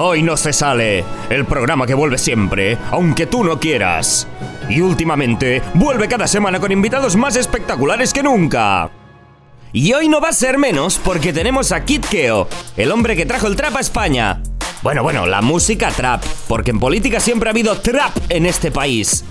Hoy no se sale, el programa que vuelve siempre, aunque tú no quieras. Y últimamente, vuelve cada semana con invitados más espectaculares que nunca. Y hoy no va a ser menos porque tenemos a Kid Keo, el hombre que trajo el trap a España. Bueno, bueno, la música trap, porque en política siempre ha habido trap en este país.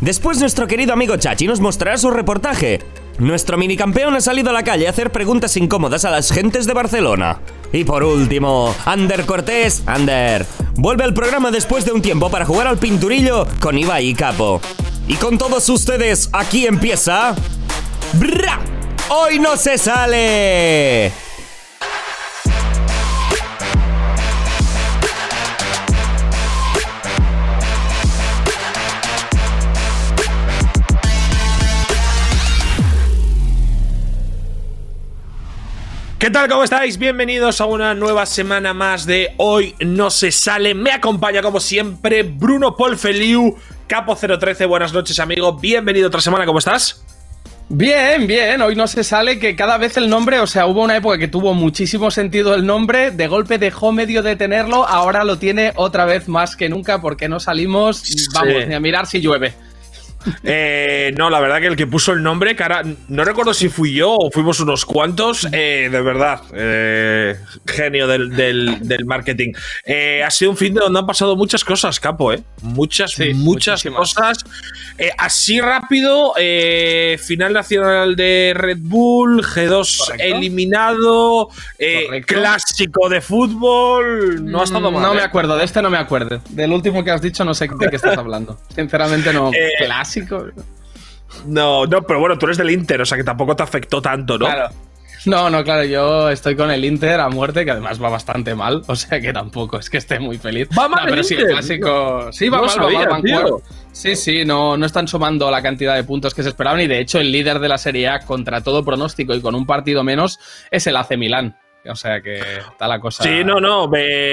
Después nuestro querido amigo Chachi nos mostrará su reportaje. Nuestro minicampeón ha salido a la calle a hacer preguntas incómodas a las gentes de Barcelona. Y por último, Ander Cortés, Ander, vuelve al programa después de un tiempo para jugar al pinturillo con Ibai y Capo. Y con todos ustedes, aquí empieza... ¡Bra! ¡Hoy no se sale! ¿Qué tal? ¿Cómo estáis? Bienvenidos a una nueva semana más de Hoy No Se Sale. Me acompaña como siempre Bruno Paul Feliu, Capo 013. Buenas noches, amigo. Bienvenido otra semana, ¿cómo estás? Bien, bien, hoy no se sale que cada vez el nombre, o sea, hubo una época que tuvo muchísimo sentido el nombre, de golpe dejó medio de tenerlo, ahora lo tiene otra vez más que nunca porque no salimos, vamos, ni a mirar si llueve. Eh, no, la verdad que el que puso el nombre, cara, no recuerdo si fui yo o fuimos unos cuantos, eh, de verdad, eh, genio del, marketing. ha sido un fin de donde han pasado muchas cosas, Capo, ¿eh? Muchas, muchas cosas. así rápido, final nacional de Red Bull, G2 eliminado, clásico de fútbol, no ha estado mal. No me acuerdo, de este no me acuerdo. Del último que has dicho no sé de qué estás hablando. Sinceramente no. clásico no, no, pero bueno, tú eres del Inter, o sea que tampoco te afectó tanto, ¿no? Claro. No, no, claro, yo estoy con el Inter a muerte, que además va bastante mal, o sea que tampoco es que esté muy feliz. Va mal, pero sí, el clásico. Sí, va mal, va mal, Sí, sí, no, no están sumando la cantidad de puntos que se esperaban y de hecho el líder de la Serie A contra todo pronóstico y con un partido menos es el AC Milán. O sea que está la cosa. Sí, no, no.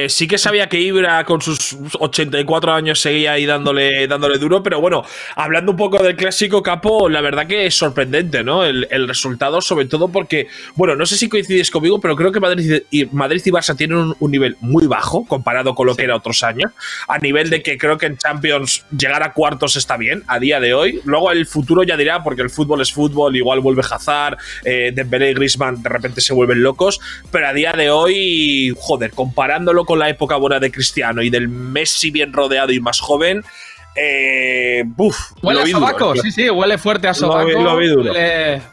sí que sabía que Ibra con sus 84 años seguía ahí dándole, dándole duro, pero bueno, hablando un poco del clásico capo, la verdad que es sorprendente, ¿no? El, resultado, sobre todo porque, bueno, no sé si coincides conmigo, pero creo que Madrid y, Madrid y Barça tienen un, nivel muy bajo comparado con lo que era otros años. A nivel de que creo que en Champions llegar a cuartos está bien a día de hoy. Luego el futuro ya dirá, porque el fútbol es fútbol, igual vuelve Hazard, eh, Dembélé y Griezmann de repente se vuelven locos, pero a día de hoy, joder, comparándolo con la época buena de Cristiano y del Messi bien rodeado y más joven, eh, huele a sobaco, sí, sí, huele fuerte a sobaco.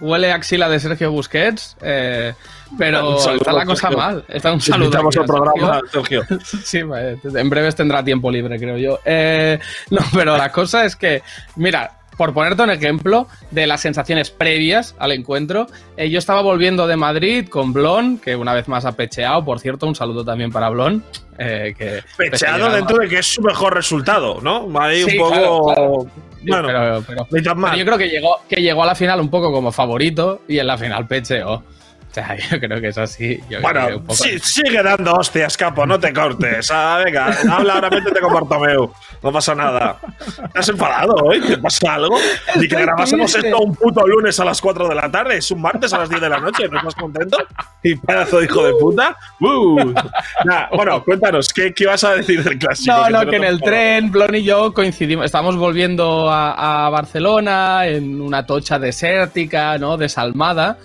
huele, a axila de Sergio Busquets. Eh, pero está la cosa mal. Está un saludo. al programa, Sergio. sí, en breves tendrá tiempo libre, creo yo. Eh, no, pero la cosa es que, mira, por ponerte un ejemplo de las sensaciones previas al encuentro, eh, yo estaba volviendo de Madrid con Blon, que una vez más ha pecheado, por cierto, un saludo también para Blon. Eh, que pecheado dentro de que es su mejor resultado, ¿no? Ahí un poco. Bueno, pero, yo creo que llegó, que llegó a la final un poco como favorito y en la final pecheó sea, yo creo que es así. bueno, sigue dando hostias, capo, no te cortes. Ah, venga, habla ahora, métete con Bartomeu. No pasa nada. ¿Te has enfadado hoy? ¿Te pasa algo? Ni que grabásemos esto un puto lunes a las 4 de la tarde. Es un martes a las 10 de la noche. ¿No estás contento? Y pedazo de hijo de puta. Uh. bueno, cuéntanos, ¿qué, ¿qué vas a decir del clásico? No, no, que, en el tren, Blon y yo coincidimos. Estamos volviendo a, a Barcelona en una tocha desértica, ¿no? Desalmada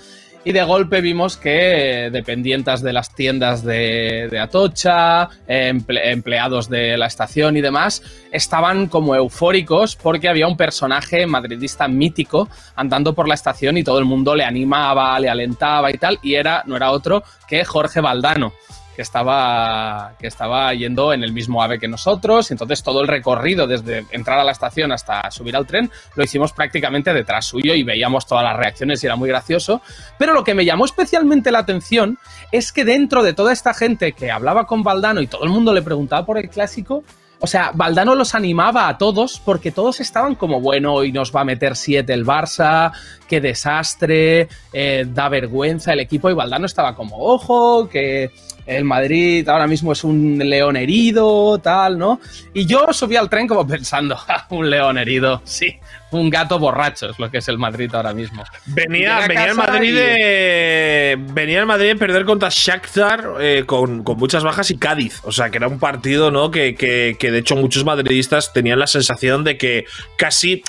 y de golpe vimos que dependientes de las tiendas de, Atocha, empleados de la estación y demás, estaban como eufóricos porque había un personaje madridista mítico andando por la estación y todo el mundo le animaba, le alentaba y tal, y era, no era otro que Jorge Valdano que estaba, que estaba yendo en el mismo ave que nosotros. Entonces todo el recorrido desde entrar a la estación hasta subir al tren lo hicimos prácticamente detrás suyo y veíamos todas las reacciones y era muy gracioso. Pero lo que me llamó especialmente la atención es que dentro de toda esta gente que hablaba con Valdano y todo el mundo le preguntaba por el clásico, o sea, Valdano los animaba a todos porque todos estaban como, bueno, y nos va a meter siete el Barça, qué desastre, eh, da vergüenza el equipo. Y Valdano estaba como, ojo, que el Madrid ahora mismo es un león herido, tal, ¿no? Y yo subí al tren como pensando, un león herido, sí, un gato borracho es lo que es el Madrid ahora mismo. Venía, venía el Madrid de, venía el Madrid de perder contra Shakhtar eh, con, con, muchas bajas y Cádiz, o sea que era un partido, ¿no? Que, que, que de hecho muchos madridistas tenían la sensación de que casi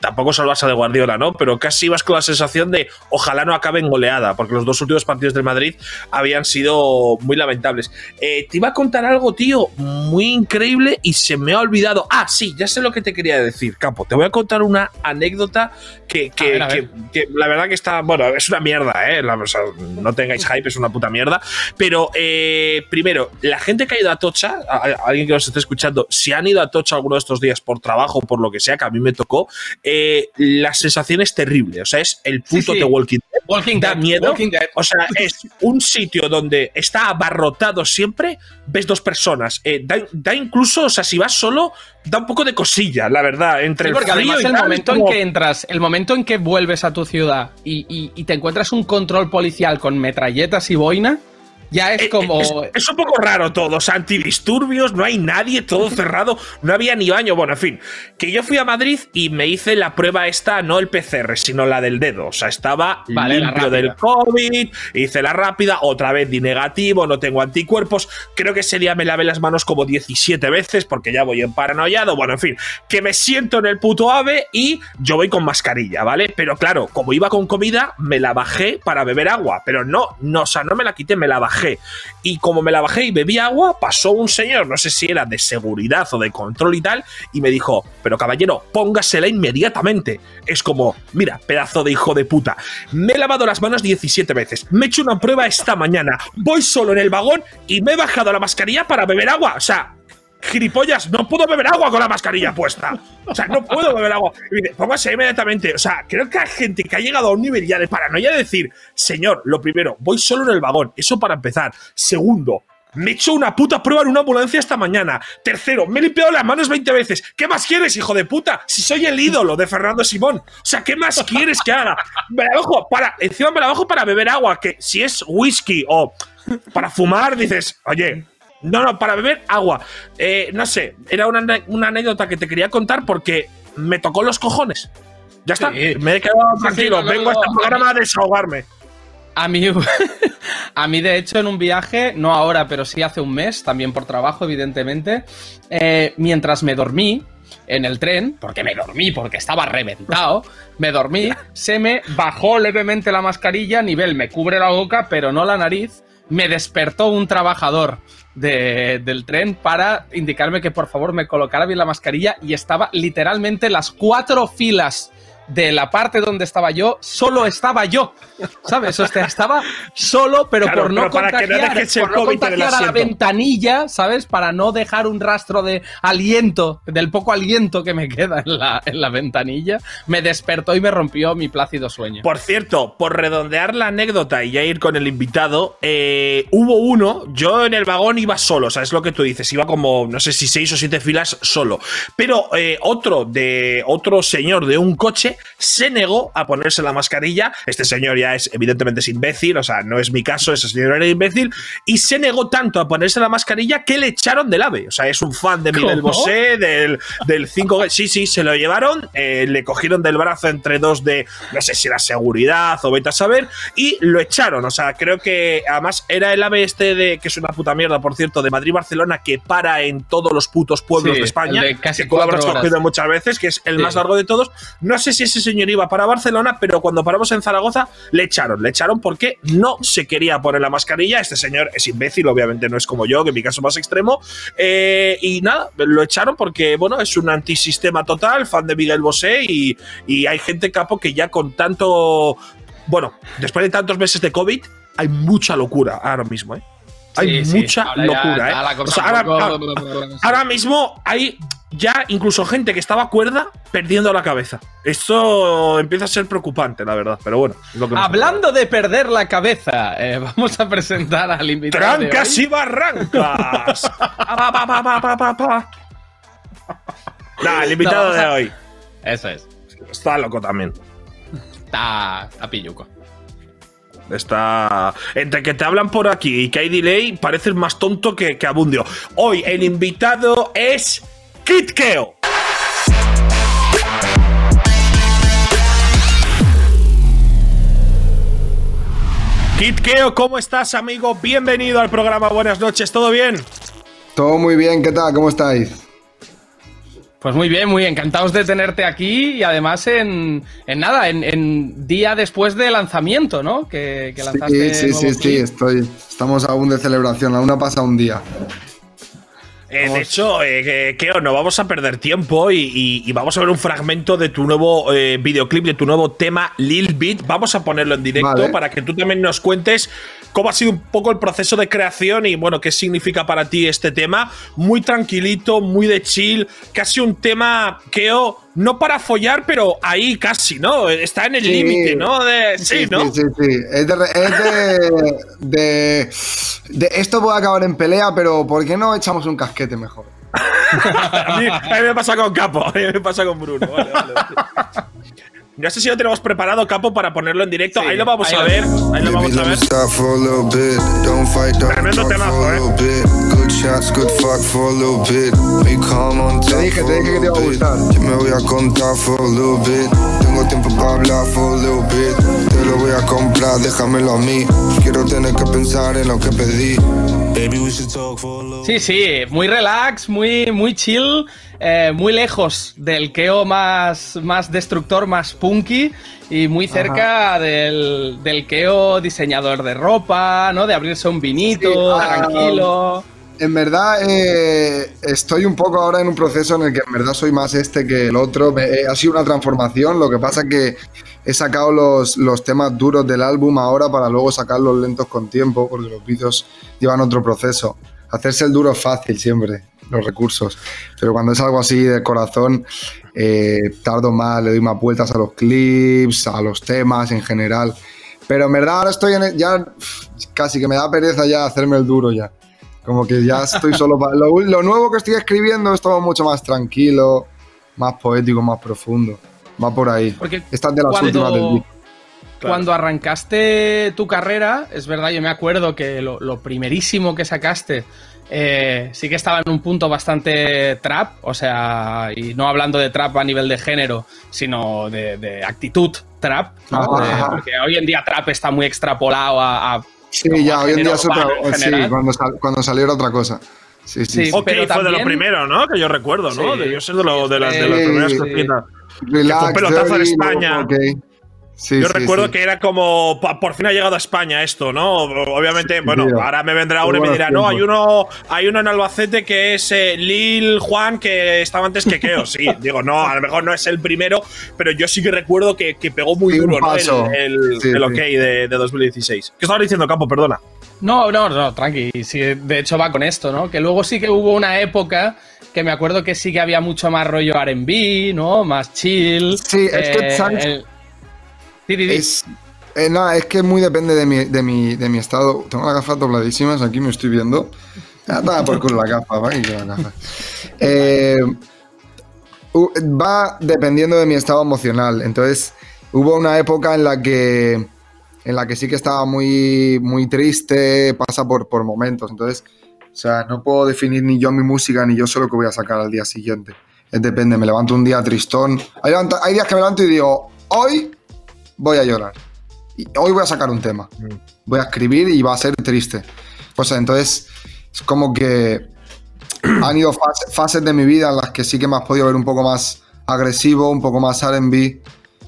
tampoco salvase de Guardiola, ¿no? Pero casi ibas con la sensación de ojalá no acabe en goleada, porque los dos últimos partidos del Madrid habían sido muy lamentables. Eh, te iba a contar algo, tío, muy increíble y se me ha olvidado. Ah, sí, ya sé lo que te quería decir, Campo. Te voy a contar una anécdota que, que, la verdad que está, bueno, es una mierda, ¿eh? no tengáis hype, es una puta mierda. Pero eh, primero, la gente que ha ido a Tocha, alguien que nos esté escuchando, si han ido a Tocha alguno de estos días por trabajo, por lo que sea, que a mí me tocó, eh, la sensación es terrible. O sea, es el puto de Walking Dead. Walking da miedo. O sea, es un sitio donde está abarrotado siempre, ves dos personas. Eh, da, incluso, o sea, si vas solo, da un poco de cosilla, la verdad. Entre el frío y el momento en que entras, el momento en que vuelves a tu ciudad y te encuentras un control policial con metralletas y boina ya es eh, como. Es, un poco raro todo. O sea, antidisturbios, no hay nadie, todo cerrado, no había ni baño. Bueno, en fin. Que yo fui a Madrid y me hice la prueba esta, no el PCR, sino la del dedo. O sea, estaba limpio del COVID, hice la rápida, otra vez di negativo, no tengo anticuerpos. Creo que ese día me lavé las manos como 17 veces porque ya voy en paranoiado. Bueno, en fin. Que me siento en el puto ave y yo voy con mascarilla, ¿vale? Pero claro, como iba con comida, me la bajé para beber agua. Pero no, no, o sea, no me la quité, me la bajé y como me la bajé y bebí agua, pasó un señor, no sé si era de seguridad o de control y tal, y me dijo, pero caballero, póngasela inmediatamente. Es como, mira, pedazo de hijo de puta. Me he lavado las manos 17 veces, me he hecho una prueba esta mañana, voy solo en el vagón y me he bajado la mascarilla para beber agua. O sea, gilipollas, no puedo beber agua con la mascarilla puesta. O sea, no puedo beber agua. Y dice, póngase inmediatamente. O sea, creo que hay gente que ha llegado a un nivel ya de paranoia de decir, señor, lo primero, voy solo en el vagón. Eso para empezar. Segundo, me he hecho una puta prueba en una ambulancia esta mañana. Tercero, me he limpiado las manos 20 veces. ¿Qué más quieres, hijo de puta? Si soy el ídolo de Fernando Simón. O sea, ¿qué más quieres que haga? Me la bajo para, encima me la bajo para beber agua, que si es whisky o para fumar, dices, oye, no, no, para beber agua. Eh, no sé, era una, anécdota que te quería contar porque me tocó los cojones. Ya está, me he quedado tranquilo. Vengo a este programa a desahogarme. A mí, a mí, de hecho, en un viaje, no ahora, pero sí hace un mes, también por trabajo, evidentemente, eh, mientras me dormí en el tren, porque me dormí, porque estaba reventado, me dormí, se me bajó levemente la mascarilla, nivel me cubre la boca, pero no la nariz, me despertó un trabajador del tren para indicarme que por favor me colocara bien la mascarilla y estaba literalmente las cuatro filas de la parte donde estaba yo, solo estaba yo. ¿Sabes? O sea, estaba solo, pero por no contagiar, a la ventanilla, ¿sabes? Para no dejar un rastro de aliento, del poco aliento que me queda en la, en la ventanilla, me despertó y me rompió mi plácido sueño. Por cierto, por redondear la anécdota y ya ir con el invitado, eh, hubo uno, yo en el vagón iba solo, ¿sabes lo que tú dices? Iba como, no sé si seis o siete filas solo. Pero eh, otro de otro señor de un coche se negó a ponerse la mascarilla. Este señor ya es, evidentemente, es imbécil, o sea, no es mi caso, ese señor era imbécil, y se negó tanto a ponerse la mascarilla que le echaron del AVE. O sea, es un fan de Miguel Bosé, del, del 5G. Sí, sí, se lo llevaron, eh, le cogieron del brazo entre dos de, no sé si era seguridad o vete a saber, y lo echaron. O sea, creo que además era el AVE este de, que es una puta mierda, por cierto, de Madrid-Barcelona, que para en todos los putos pueblos de España. casi que tú habrás cogido muchas veces, que es el más largo de todos. No sé si ese señor iba para Barcelona, pero cuando paramos en Zaragoza le echaron. Le echaron porque no se quería poner la mascarilla. Este señor es imbécil, obviamente no es como yo, que en mi caso más extremo. Eh, y nada, lo echaron porque, bueno, es un antisistema total, fan de Miguel Bosé y, hay gente capo que ya con tanto. Bueno, después de tantos meses de COVID, hay mucha locura ahora mismo, ¿eh? Hay mucha locura, ¿eh? ahora mismo hay ya incluso gente que estaba cuerda perdiendo la cabeza. Esto empieza a ser preocupante, la verdad. Pero bueno, Hablando de perder la cabeza, eh, vamos a presentar al invitado. ¡Trancas y barrancas! nah, el invitado de hoy. Eso es. Está loco también. Está, está pilluco. Está. Entre que te hablan por aquí y que hay delay, pareces más tonto que, que Abundio. Hoy el invitado es Kit Keo. Kit Keo, ¿cómo estás, amigo? Bienvenido al programa. Buenas noches, ¿todo bien? Todo muy bien, ¿qué tal? ¿Cómo estáis? Pues muy bien, muy encantados de tenerte aquí y además en, en nada, en, en, día después de lanzamiento, ¿no? Que, que lanzaste. Sí, sí, sí, sí, estoy, estamos aún de celebración, aún ha pasado un día. Eh, de hecho, eh, Keo, no vamos a perder tiempo y, y, y, vamos a ver un fragmento de tu nuevo eh, videoclip, de tu nuevo tema Lil Beat. Vamos a ponerlo en directo vale. para que tú también nos cuentes cómo ha sido un poco el proceso de creación y, bueno, qué significa para ti este tema. Muy tranquilito, muy de chill, casi un tema, Keo, no para follar, pero ahí casi, ¿no? Está en el sí. límite, ¿no? De, sí, sí, ¿no? Sí, sí, sí. Es, de, es de, de, de, Esto puede acabar en pelea, pero ¿por qué no echamos un casquete mejor? a, mí, a, mí, me pasa con Capo, a mí me pasa con Bruno. Vale, vale, vale. No sé si lo tenemos preparado, Capo, para ponerlo en directo. Sí, ahí lo vamos ahí a ver. Ahí lo vamos a ver. Tremendo temazo, eh. Te dije, te dije que te iba a gustar. A for a. Tengo tiempo para hablar for a little bit. Te lo voy a comprar, déjamelo a mí. Quiero tener que pensar en lo que pedí. Sí, sí, muy relax, muy, muy chill, eh, muy lejos del Keo más, más destructor, más punky y muy cerca del, del Keo diseñador de ropa, ¿no? De abrirse un vinito, sí, tranquilo. En verdad, eh, estoy un poco ahora en un proceso en el que en verdad soy más este que el otro. Me, eh, ha sido una transformación, lo que pasa es que he sacado los, los, temas duros del álbum ahora para luego sacarlos lentos con tiempo, porque los vídeos llevan otro proceso. Hacerse el duro es fácil siempre, los recursos, pero cuando es algo así de corazón, eh, tardo más, le doy más vueltas a los clips, a los temas en general. Pero en verdad ahora estoy en el, ya casi que me da pereza ya hacerme el duro ya. Como que ya estoy solo para... Lo, lo, nuevo que estoy escribiendo es todo mucho más tranquilo, más poético, más profundo. Va por ahí. Porque de las cuando, últimas del. Claro. Cuando arrancaste tu carrera, es verdad, yo me acuerdo que lo, lo primerísimo que sacaste eh, sí que estaba en un punto bastante trap, o sea, y no hablando de trap a nivel de género, sino de, de actitud trap, ¿no? de, porque hoy en día trap está muy extrapolado a, a Sí, ya, hoy en día es otra. Sí, cuando, sal, cuando salió era otra cosa. Sí, sí. sí ok, fue también... de lo primero, ¿no? Que yo recuerdo, ¿no? Sí. Debió ser de, lo, de, las, de las primeras sí. cositas. Relax, fue un pelotazo en España. Okay. Sí, Yo sí, recuerdo sí. que era como, por fin ha llegado a España esto, ¿no? Obviamente, bueno, tío. ahora me vendrá uno y me dirá, no, hay uno, hay uno en Albacete que es eh, Lil Juan que estaba antes que Keo. Sí, digo, no, a lo mejor no es el primero, pero yo sí que recuerdo que, que pegó muy duro, ¿no? El, el, el ok de, de 2016. ¿Qué estaba diciendo, Campo? Perdona. No, no, no, tranqui. Sí, de hecho va con esto, ¿no? Que luego sí que hubo una época que me acuerdo que sí que había mucho más rollo RB, ¿no? Más chill. Sí, es que eh. Es, eh, no, es que muy depende de mi, de, mi, de mi estado. Tengo las gafas dobladísimas, aquí me estoy viendo. Ah, por culo la gafa, va. Eh, va dependiendo de mi estado emocional. Entonces, hubo una época en la que en la que sí que estaba muy, muy triste, pasa por, por momentos. Entonces, o sea, no puedo definir ni yo mi música ni yo sé lo que voy a sacar al día siguiente. Es depende, me levanto un día tristón. Hay días que me levanto y digo, hoy voy a llorar. Y hoy voy a sacar un tema. Voy a escribir y va a ser triste. Pues entonces, es como que han ido fase, fases de mi vida en las que sí que me has podido ver un poco más agresivo, un poco más RB.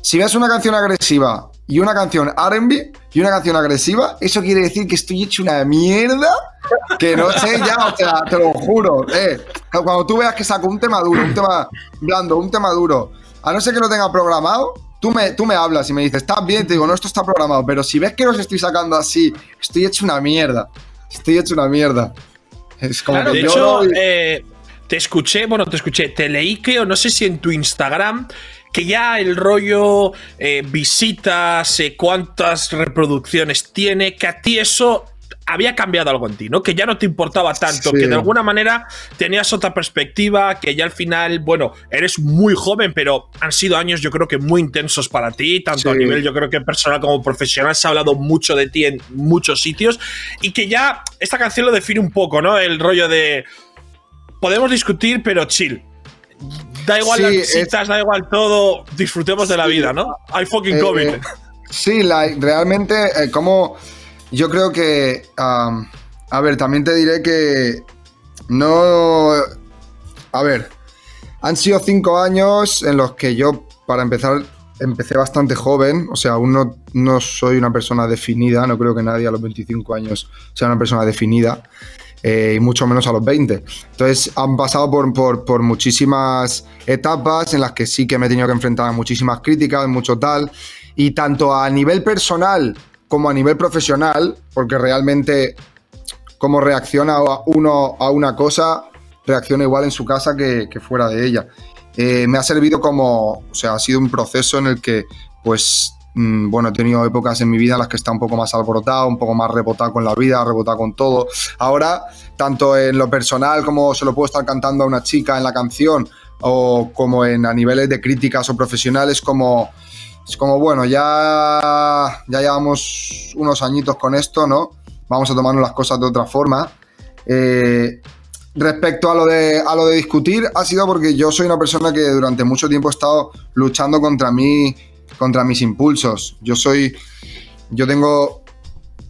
Si ves una canción agresiva y una canción RB y una canción agresiva, eso quiere decir que estoy hecho una mierda que no sé ya, o sea, te lo juro. Eh, cuando tú veas que saco un tema duro, un tema blando, un tema duro, a no ser que lo tenga programado, tú me, tú me hablas y me dices, ¿estás bien? Te digo, no, esto está programado, pero si ves que los estoy sacando así, estoy hecho una mierda. Estoy hecho una mierda. Es como claro, que de yo hecho, no... eh, te escuché, bueno, te escuché, te leí que, o no sé si en tu Instagram, que ya el rollo eh, visitas, eh, cuántas reproducciones tiene, que a ti eso había cambiado algo en ti, ¿no? Que ya no te importaba tanto, que de alguna manera tenías otra perspectiva, que ya al final, bueno, eres muy joven, pero han sido años yo creo que muy intensos para ti, tanto a nivel yo creo que personal como profesional, se ha hablado mucho de ti en muchos sitios y que ya esta canción lo define un poco, ¿no? El rollo de podemos discutir, pero chill. Da igual las visitas, da igual todo, disfrutemos de la vida, ¿no? I fucking COVID. Eh, sí, realmente, eh, como yo creo que. a ver, también te diré que. No. A ver. Han sido cinco años en los que yo, para empezar, empecé bastante joven. O sea, aún no, soy una persona definida. No creo que nadie a los 25 años sea una persona definida. Eh, y mucho menos a los 20. Entonces han pasado por, por, por, muchísimas etapas en las que sí que me he tenido que enfrentar a muchísimas críticas, mucho tal. Y tanto a nivel personal como a nivel profesional, porque realmente cómo reacciona uno a una cosa, reacciona igual en su casa que, fuera de ella. Eh, me ha servido como, o sea, ha sido un proceso en el que, pues, mm, bueno, he tenido épocas en mi vida en las que está un poco más alborotado, un poco más rebotado con la vida, rebotado con todo. Ahora, tanto en lo personal como se lo puedo estar cantando a una chica en la canción, o como en a niveles de críticas o profesionales, como es como, bueno, ya, ya llevamos unos añitos con esto, ¿no? Vamos a tomarnos las cosas de otra forma. Eh, respecto a lo, de, a lo de discutir, ha sido porque yo soy una persona que durante mucho tiempo he estado luchando contra mí, contra mis impulsos. Yo soy, yo tengo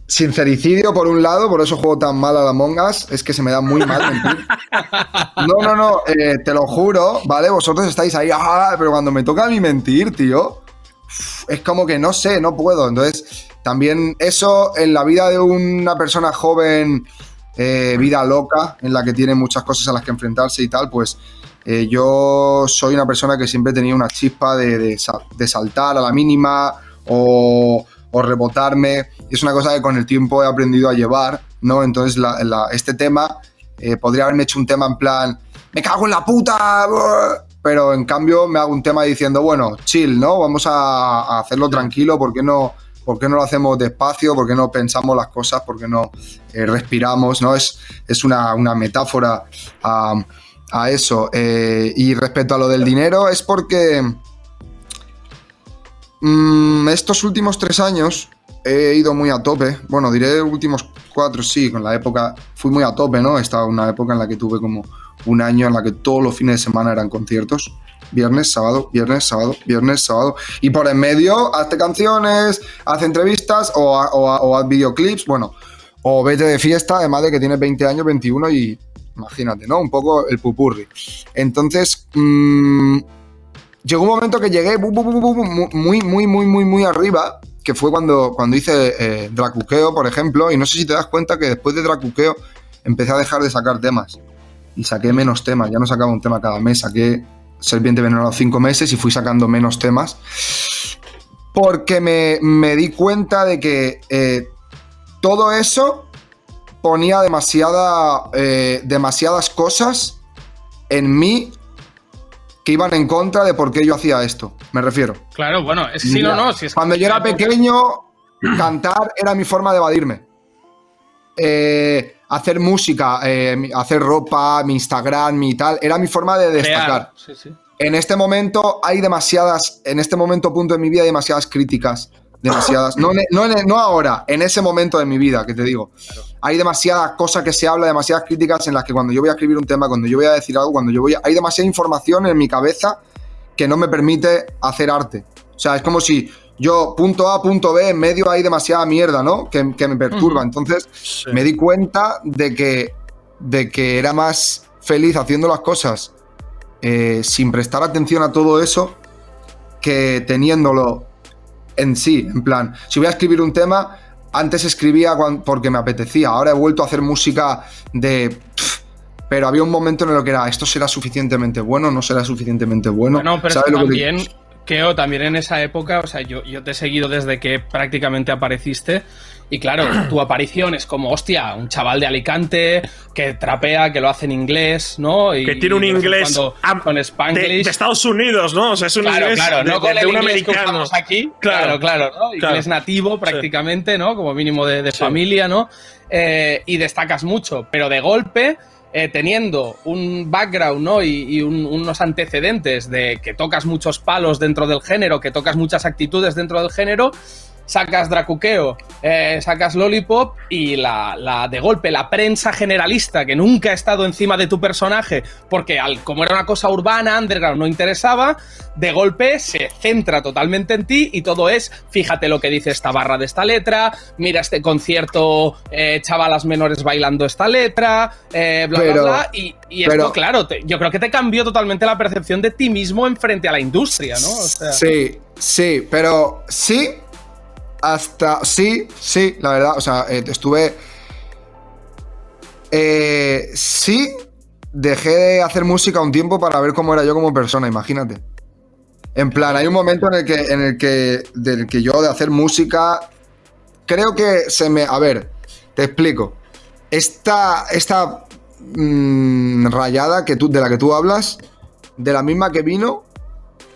sincericidio por un lado, por eso juego tan mal a la mongas, es que se me da muy mal mentir. No, no, no, eh, te lo juro, ¿vale? Vosotros estáis ahí, ah, pero cuando me toca a mí mentir, tío, es como que no sé, no puedo. Entonces, también eso en la vida de una persona joven, eh, vida loca, en la que tiene muchas cosas a las que enfrentarse y tal, pues eh, yo soy una persona que siempre tenía una chispa de, saltar a la mínima o, rebotarme. es una cosa que con el tiempo he aprendido a llevar, ¿no? Entonces, este tema, eh, podría haberme hecho un tema en plan, me cago en la puta pero en cambio me hago un tema diciendo, bueno, chill, ¿no? Vamos a, hacerlo tranquilo, ¿por qué no? ¿Por qué no lo hacemos despacio? ¿Por qué no pensamos las cosas? ¿Por qué no eh, respiramos? ¿no? Es, es una, metáfora a, eso. Eh, y respecto a lo del dinero, es porque mm, estos últimos tres años he ido muy a tope. Bueno, diré últimos cuatro, sí, con la época fui muy a tope, ¿no? Estaba una época en la que tuve como un año en la que todos los fines de semana eran conciertos. Viernes, sábado, viernes, sábado, viernes, sábado. Y por en medio, hazte canciones, haz entrevistas o, haz videoclips, bueno, o vete de fiesta, además de que tienes 20 años, 21 y imagínate, ¿no? Un poco el pupurri. Entonces, mmm, llegó un momento que llegué muy, muy, muy, muy, muy arriba, que fue cuando, cuando hice eh, Dracuqueo, por ejemplo, y no sé si te das cuenta que después de Dracuqueo empecé a dejar de sacar temas saqué menos temas. Ya no sacaba un tema cada mes, saqué Serpiente Venenosa cinco meses y fui sacando menos temas. Porque me, di cuenta de que eh, todo eso ponía demasiada, eh, demasiadas cosas en mí que iban en contra de por qué yo hacía esto. Me refiero. Claro, bueno, es sí, no, no. Si es cuando yo era pequeño, cantar era mi forma de evadirme. Eh, hacer música, eh, hacer ropa, mi Instagram, mi tal, era mi forma de destacar. En este momento hay demasiadas, en este momento punto de mi vida hay demasiadas críticas, demasiadas, no, no, ahora, en ese momento de mi vida, que te digo. Hay demasiadas cosas que se habla, demasiadas críticas en las que cuando yo voy a escribir un tema, cuando yo voy a decir algo, cuando yo voy a, hay demasiada información en mi cabeza que no me permite hacer arte. O sea, es como si yo, punto A, punto B, en medio hay demasiada mierda, ¿no? Que, me perturba. Entonces me di cuenta de que, de que era más feliz haciendo las cosas eh, sin prestar atención a todo eso que teniéndolo en sí. En plan, si voy a escribir un tema, antes escribía porque me apetecía. Ahora he vuelto a hacer música de. pero había un momento en el que era, esto será suficientemente bueno, no será suficientemente bueno. No, pero ¿Sabes que también en esa época, o sea, yo, yo te he seguido desde que prácticamente apareciste Y claro, tu aparición es como, hostia, un chaval de Alicante que trapea, que lo hace en inglés, ¿no? Y, que tiene un inglés con Spanglish. De, Estados Unidos, ¿no? O sea, es un claro, inglés claro, de, no con de el un que americano. aquí. Claro, claro, ¿no? Inglés nativo prácticamente, ¿no? Como mínimo de, de Sí. familia, ¿no? Eh, y destacas mucho, pero de golpe eh, teniendo un background ¿no? y, y un- unos antecedentes de que tocas muchos palos dentro del género, que tocas muchas actitudes dentro del género, sacas Dracuqueo, eh, sacas Lollipop y la, la- de golpe la prensa generalista que nunca ha estado encima de tu personaje, porque al, como era una cosa urbana, underground, no interesaba, de golpe se centra totalmente en ti y todo es, fíjate lo que dice esta barra de esta letra, mira este concierto, eh, chavalas menores bailando esta letra, eh, bla, Pero- bla, bla. Y, y esto, pero- claro, te- yo creo que te cambió totalmente la percepción de ti mismo en frente a la industria, ¿no? O sea, Sí, sí, pero sí, hasta sí, sí, la verdad, o sea, eh, estuve... Eh, sí, dejé de hacer música un tiempo para ver cómo era yo como persona, imagínate. En plan, hay un momento en el que, en el que, del que yo de hacer música, creo que se me... A ver, te explico. Esta, esta mm, rayada que tú, de la que tú hablas, de la misma que vino,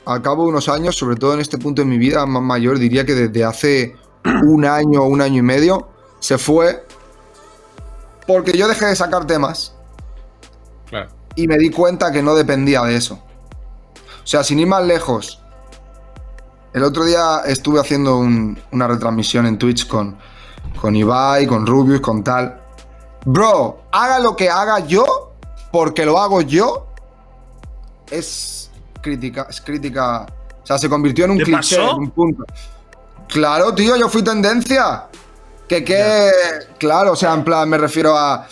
al cabo de unos años, sobre todo en este punto de mi vida más mayor, diría que desde hace un año o un año y medio, se fue porque yo dejé de sacar temas claro. y me di cuenta que no dependía de eso. O sea, sin ir más lejos, el otro día estuve haciendo un- una retransmisión en Twitch con, con Ibai, con Rubius, con tal. Bro, haga lo que haga yo, porque lo hago yo, es crítica, es crítica. O sea, se convirtió en un ¿Te cliché, en un punto. Claro, tío, yo fui tendencia. Que que. Claro, o sea, en plan, me refiero a.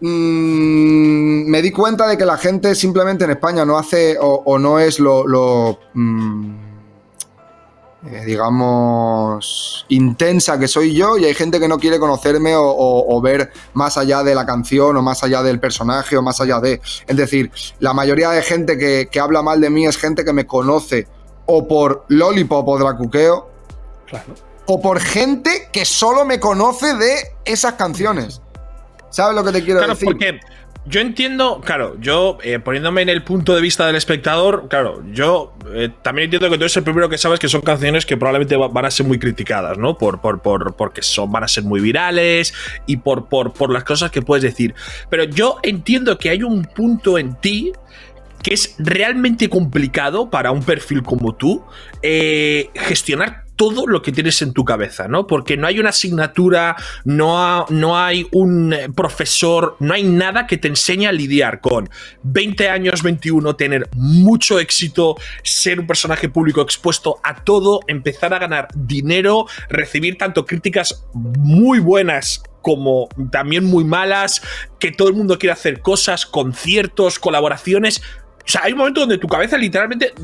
mm, me di cuenta de que la gente simplemente en España no hace o, o no es lo. lo, mm, eh, digamos. intensa que soy yo, y hay gente que no quiere conocerme o, o- o ver más allá de la canción, o más allá del personaje, o más allá de. Es decir, la mayoría de gente que, que habla mal de mí es gente que me conoce o por Lollipop o Dracuqueo Claro. o por gente que solo me conoce de esas canciones. ¿Sabes lo que te quiero Claro, decir? porque yo entiendo, claro, yo eh, poniéndome en el punto de vista del espectador, claro, yo eh, también entiendo que tú eres el primero que sabes que son canciones que probablemente va- van a ser muy criticadas, ¿no? Por, por, por, porque son, van a ser muy virales y por, por, por las cosas que puedes decir. Pero yo entiendo que hay un punto en ti que es realmente complicado para un perfil como tú eh, gestionar todo lo que tienes en tu cabeza, ¿no? Porque no hay una asignatura, no, no hay un eh, profesor, no hay nada que te enseñe a lidiar con 20 años, 21, tener mucho éxito, ser un personaje público expuesto a todo, empezar a ganar dinero, recibir tanto críticas muy buenas como también muy malas, que todo el mundo quiere hacer cosas, conciertos, colaboraciones. O sea, hay un momento donde tu cabeza literalmente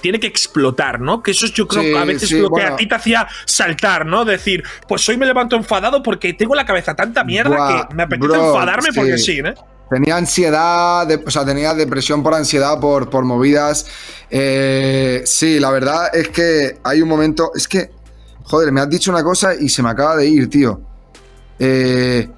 tiene que explotar, ¿no? Que eso es yo creo Sí, a veces sí, lo que a ti te hacía saltar, ¿no? Decir, pues hoy me levanto enfadado porque tengo la cabeza tanta mierda Buah, que me apetece bro, enfadarme porque sí. ¿eh? Tenía ansiedad, de- o sea, tenía depresión por ansiedad, por, por movidas. Eh, sí, la verdad es que hay un momento. Es que, joder, me has dicho una cosa y se me acaba de ir, tío. Eh,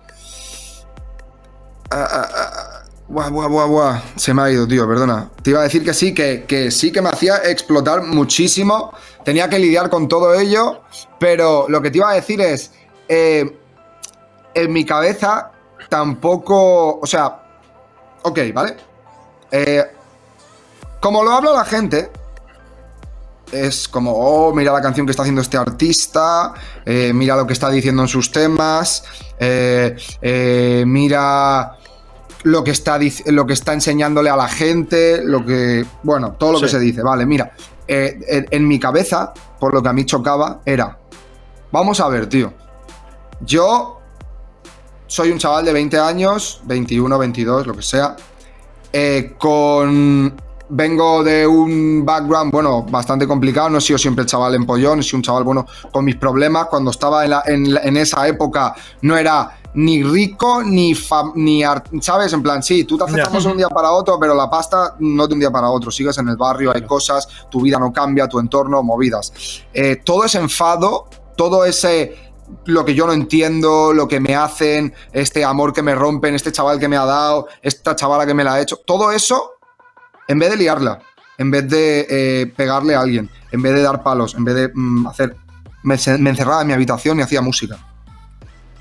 ah, ah, ah, Buah, buah, buah, buah. Se me ha ido, tío, perdona. Te iba a decir que sí, que, que sí que me hacía explotar muchísimo. Tenía que lidiar con todo ello. Pero lo que te iba a decir es. eh, en mi cabeza tampoco. O sea. Ok, ¿vale? Eh, como lo habla la gente. Es como, oh, mira la canción que está haciendo este artista, eh, mira lo que está diciendo en sus temas, mira lo que, está, lo que está enseñándole a la gente, lo que, bueno, todo lo que se dice. Vale, mira, eh, en, en mi cabeza, por lo que a mí chocaba, era, vamos a ver, tío, yo soy un chaval de 20 años, 21, 22, lo que sea, eh, con... Vengo de un background, bueno, bastante complicado, no he sido siempre el chaval empollón, he sido un chaval, bueno, con mis problemas. Cuando estaba en, la- en la- en esa época no era ni rico ni, fam- ni ar- ¿sabes? En plan, sí, tú te de un día para otro, pero la pasta no de un día para otro. Sigues en el barrio, hay cosas, tu vida no cambia, tu entorno, movidas. Eh, todo ese enfado, todo ese lo que yo no entiendo, lo que me hacen, este amor que me rompen, este chaval que me ha dado, esta chavala que me la ha hecho, todo eso, en vez de liarla, en vez de eh, pegarle a alguien, en vez de dar palos, en vez de mm, hacer... Me, me encerraba en mi habitación y hacía música.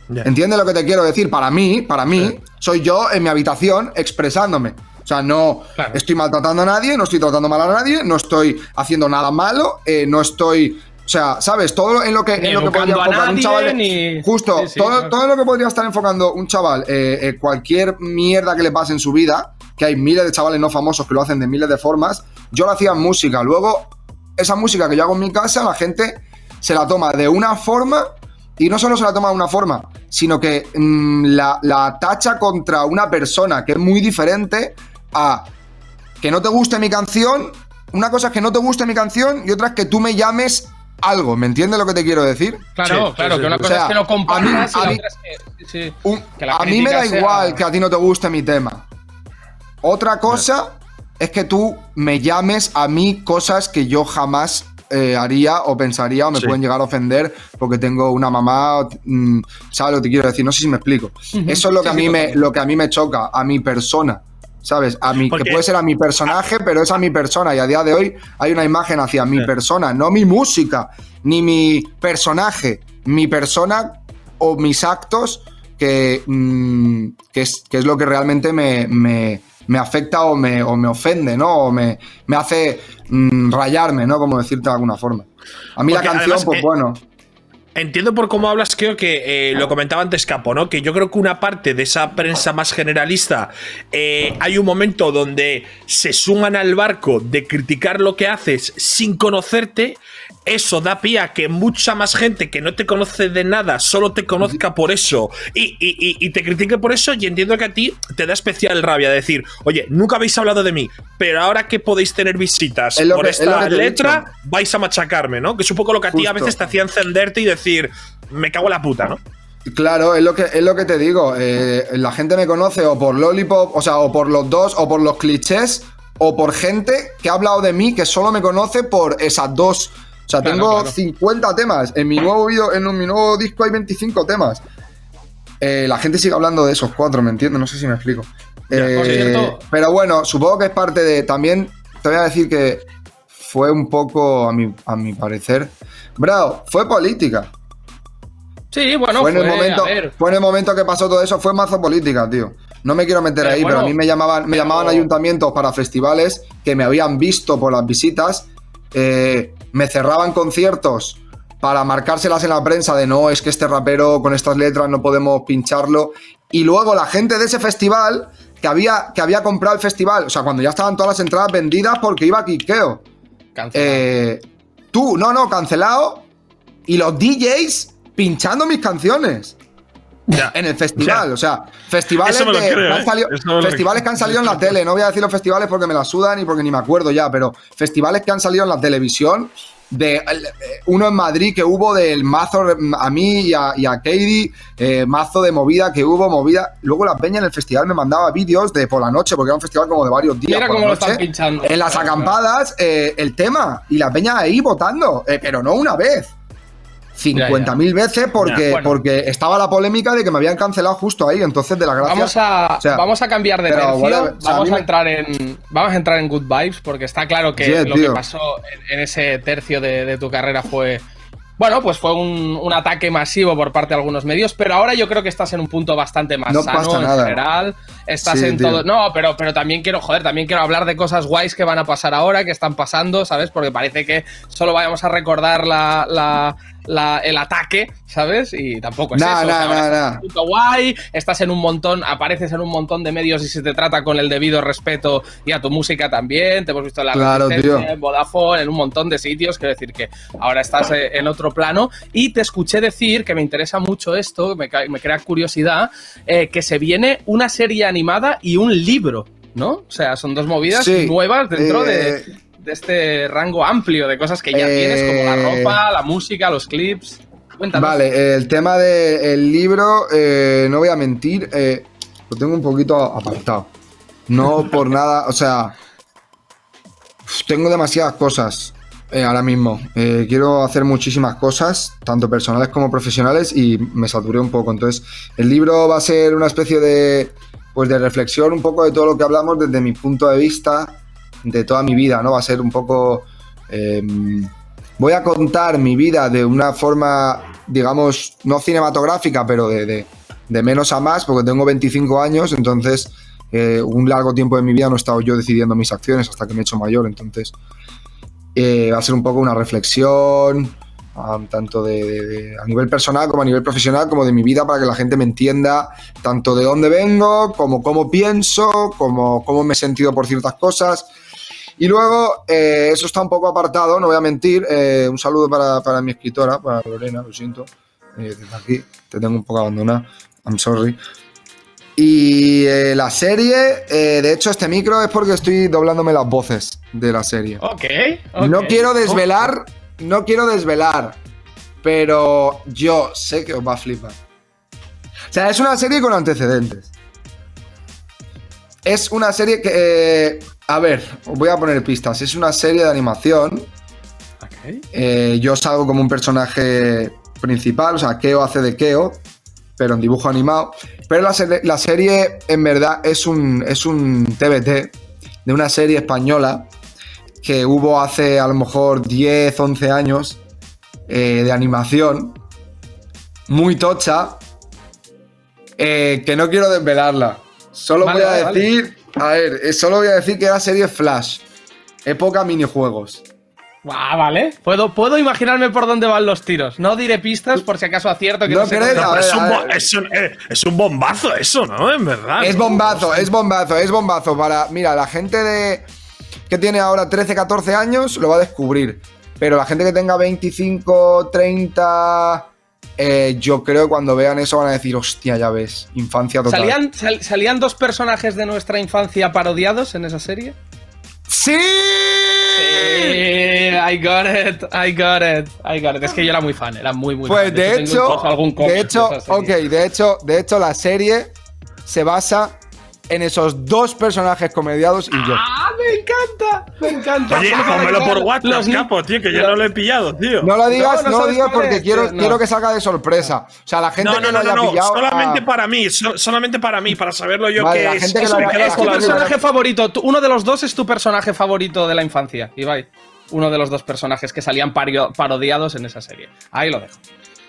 Ya. ¿Entiendes lo que te quiero decir? Para mí, para mí, soy yo en mi habitación expresándome. O sea, no Claro. estoy maltratando a nadie, no estoy tratando mal a nadie, no estoy haciendo nada malo, eh, no estoy. O sea, ¿sabes? Todo en lo que, en lo que podría enfocar un nadie, chaval. ni- Justo, Sí, sí, todo, claro. todo lo que podría estar enfocando un chaval, eh, eh, cualquier mierda que le pase en su vida, que hay miles de chavales no famosos que lo hacen de miles de formas, yo lo hacía en música. Luego, esa música que yo hago en mi casa, la gente se la toma de una forma y no solo se la toma de una forma, sino que mm, la, la tacha contra una persona que es muy diferente a que no te guste mi canción. Una cosa es que no te guste mi canción y otra es que tú me llames algo. ¿Me entiendes lo que te quiero decir? Claro, Sí, claro, sí, que una sí. cosa O sea, es que lo compartas a mí- y la a mí- otra es que. sí, sí. Un- Que la a mí me da sea- igual que a ti no te guste mi tema. Otra cosa es que tú me llames a mí cosas que yo jamás eh, haría o pensaría o me Sí. pueden llegar a ofender porque tengo una mamá, mm, ¿sabes lo que te quiero decir? No sé si me explico. Eso es lo que, Sí, a sí, mí me, lo que a mí me choca, a mi persona. ¿Sabes? A mí, Porque- que puede ser a mi personaje, pero es a mi persona. Y a día de hoy hay una imagen hacia mi Sí. persona, no mi música, ni mi personaje. Mi persona o mis actos que, mm, que, es, que es lo que realmente me, me- me afecta o me, o me ofende, ¿no? O me, me hace mm, rayarme, ¿no? Como decirte de alguna forma. A mí Porque la canción, pues eh, bueno. Entiendo por cómo hablas, creo que eh, lo comentaba antes Capo, ¿no? Que yo creo que una parte de esa prensa más generalista, eh, hay un momento donde se suman al barco de criticar lo que haces sin conocerte. Eso da pie a que mucha más gente que no te conoce de nada solo te conozca por eso y, y- y- y te critique por eso. Y entiendo que a ti te da especial rabia decir, oye, nunca habéis hablado de mí, pero ahora que podéis tener visitas por que- esta letra, vais a machacarme, ¿no? Que es un poco lo que a ti a veces te hacía encenderte y decir, me cago en la puta, ¿no? Claro, es lo que, es lo que te digo. eh, la gente me conoce o por Lollipop, o sea, o por los dos, o por los clichés, o por gente que ha hablado de mí que solo me conoce por esas dos. O sea, Claro, tengo claro. 50 temas. En mi nuevo video, en mi nuevo disco hay 25 temas. Eh, la gente sigue hablando de esos cuatro, ¿me entiendes? No sé si me explico. Eh, cierto- pero bueno, supongo que es parte de. También te voy a decir que fue un poco, a mi, a mi parecer. Bro, fue política Sí, bueno, fue, en el fue, momento, fue en el momento que pasó todo eso, fue mazo política, tío. No me quiero meter Pero ahí, bueno, pero a mí me llamaban, me pero- llamaban ayuntamientos para festivales que me habían visto por las visitas, eh, me cerraban conciertos para marcárselas en la prensa de no, es que este rapero con estas letras no podemos pincharlo. Y luego la gente de ese festival que había, que había comprado el festival, o sea, cuando ya estaban todas las entradas vendidas porque iba a Quiqueo. Eh, tú, no, no, cancelado. Y los DJs pinchando mis canciones Ya. en el festival. Ya. O sea, festivales, de- creo, que han ¿eh? salido, festivales que han salido en la tele. No voy a decir los festivales porque me la sudan y porque ni me acuerdo ya, pero festivales que han salido en la televisión. De, eh, uno en Madrid que hubo del mazo mm, a mí y a, y a Katie, eh, mazo de movida que hubo, movida. Luego la peña en el festival me mandaba vídeos de por la noche, porque era un festival como de varios días. Mira por la cómo lo están pinchando. En las Claro, acampadas, eh, el tema y la peña ahí votando, eh, pero no una vez. 50.000 veces porque, Ya, bueno. porque estaba la polémica de que me habían cancelado justo ahí. Entonces, de la gracia. Vamos a, o sea, vamos a cambiar de tercio. o sea, vamos, a entrar en, vamos a entrar en Good Vibes porque está claro que lo que pasó en, en ese tercio de, de tu carrera fue. Bueno, pues fue un, un ataque masivo por parte de algunos medios, pero ahora yo creo que estás en un punto bastante más No sano pasa en nada. general. Estás Sí, en tío. todo. No, pero, pero también quiero, joder, también quiero hablar de cosas guays que van a pasar ahora, que están pasando, ¿sabes? Porque parece que solo vayamos a recordar la, la- la- el ataque, ¿sabes? Y tampoco es eso. o sea, nah, ahora nah, estás puto guay, estás en un montón, apareces en un montón de medios y se te trata con el debido respeto y a tu música también. Te hemos visto en la Claro, en Vodafone, en un montón de sitios. Quiero decir que ahora estás eh, en otro plano. Y te escuché decir que me interesa mucho esto, me, crea curiosidad, eh, que se viene una serie animada y un libro, ¿no? O sea, son dos movidas Sí, nuevas dentro eh, de, de este rango amplio de cosas que ya Eh, tienes, como la ropa, la música, los clips. Cuéntanos. Vale, el tema del libro, eh, no voy a mentir, eh, lo tengo un poquito apartado. No por nada, o sea, tengo demasiadas cosas. eh, ahora mismo. Eh, quiero hacer muchísimas cosas, tanto personales como profesionales, y me saturé un poco. Entonces, el libro va a ser una especie de, pues, de reflexión un poco de todo lo que hablamos desde mi punto de vista, de toda mi vida, ¿no? Va a ser un poco... em, voy a contar mi vida de una forma, digamos, no cinematográfica, pero de, de- de menos a más, porque tengo 25 años, entonces eh, un largo tiempo de mi vida no he estado yo decidiendo mis acciones hasta que me he hecho mayor, entonces eh, va a ser un poco una reflexión, tanto de- de- a nivel personal como a nivel profesional, como de mi vida, para que la gente me entienda tanto de dónde vengo, como cómo pienso, como cómo me he sentido por ciertas cosas. Y luego, eh, eso está un poco apartado, no voy a mentir. eh, un saludo para, para mi escritora, para Lorena, lo siento. eh, desde aquí, te tengo un poco abandonada. I'm sorry. Y la serie, de hecho, este micro es porque estoy doblándome las voces de la serie. Ok. No ok. quiero desvelar, no quiero desvelar, pero yo sé que os va a flipar. O sea, es una serie con antecedentes. Es una serie que, a ver, os voy a poner pistas. Es una serie de animación. Ok. Eh, yo salgo como un personaje principal, o sea, Keo hace de Keo, pero en dibujo animado. Pero la, se- la serie, en verdad, es un, es un TBT de una serie española que hubo hace a lo mejor 10, 11 años eh, de animación, muy tocha, eh, que no quiero desvelarla. Solo Vale, voy a vale, decir, a ver, eh, solo voy a decir que era serie Flash, época minijuegos. Ah, vale. Puedo, puedo imaginarme por dónde van los tiros. No diré pistas por si acaso acierto que No no, sé crees, ver, es, un a bo- ver. es un- eh, es un bombazo eso, ¿no? En verdad. Es ¿no? bombazo, es bombazo, es bombazo. Para, mira, la gente de que tiene ahora 13, 14 años lo va a descubrir. Pero la gente que tenga 25, 30, eh, yo creo que cuando vean eso van a decir, hostia, ya ves, infancia total. ¿Salían, sal- ¿Salían dos personajes de nuestra infancia parodiados en esa serie? ¡Sí! I got it, I got it, I got it. Es que yo era muy fan, era muy, muy Pues fan. de tengo hecho, algún de hecho, ok, de hecho, de hecho la serie se basa en esos dos personajes comediados y yo. ¡Ah, me encanta! Me encanta. Oye, pónmelo por WhatsApp, los capo, tío, que yo lo- no lo he pillado, tío. No lo digas, No, no, no lo digas porque quiero, no. quiero que salga de sorpresa. O sea, la gente No, que no, lo no, no, pillado. solamente ah, para mí, so- solamente para mí, para saberlo yo Vale, que la es. que es Es tu personaje favorito. Tú- Uno de los dos es tu personaje favorito de la infancia, Ibai. Uno de los dos personajes que salían parodiados en esa serie. Ahí lo dejo.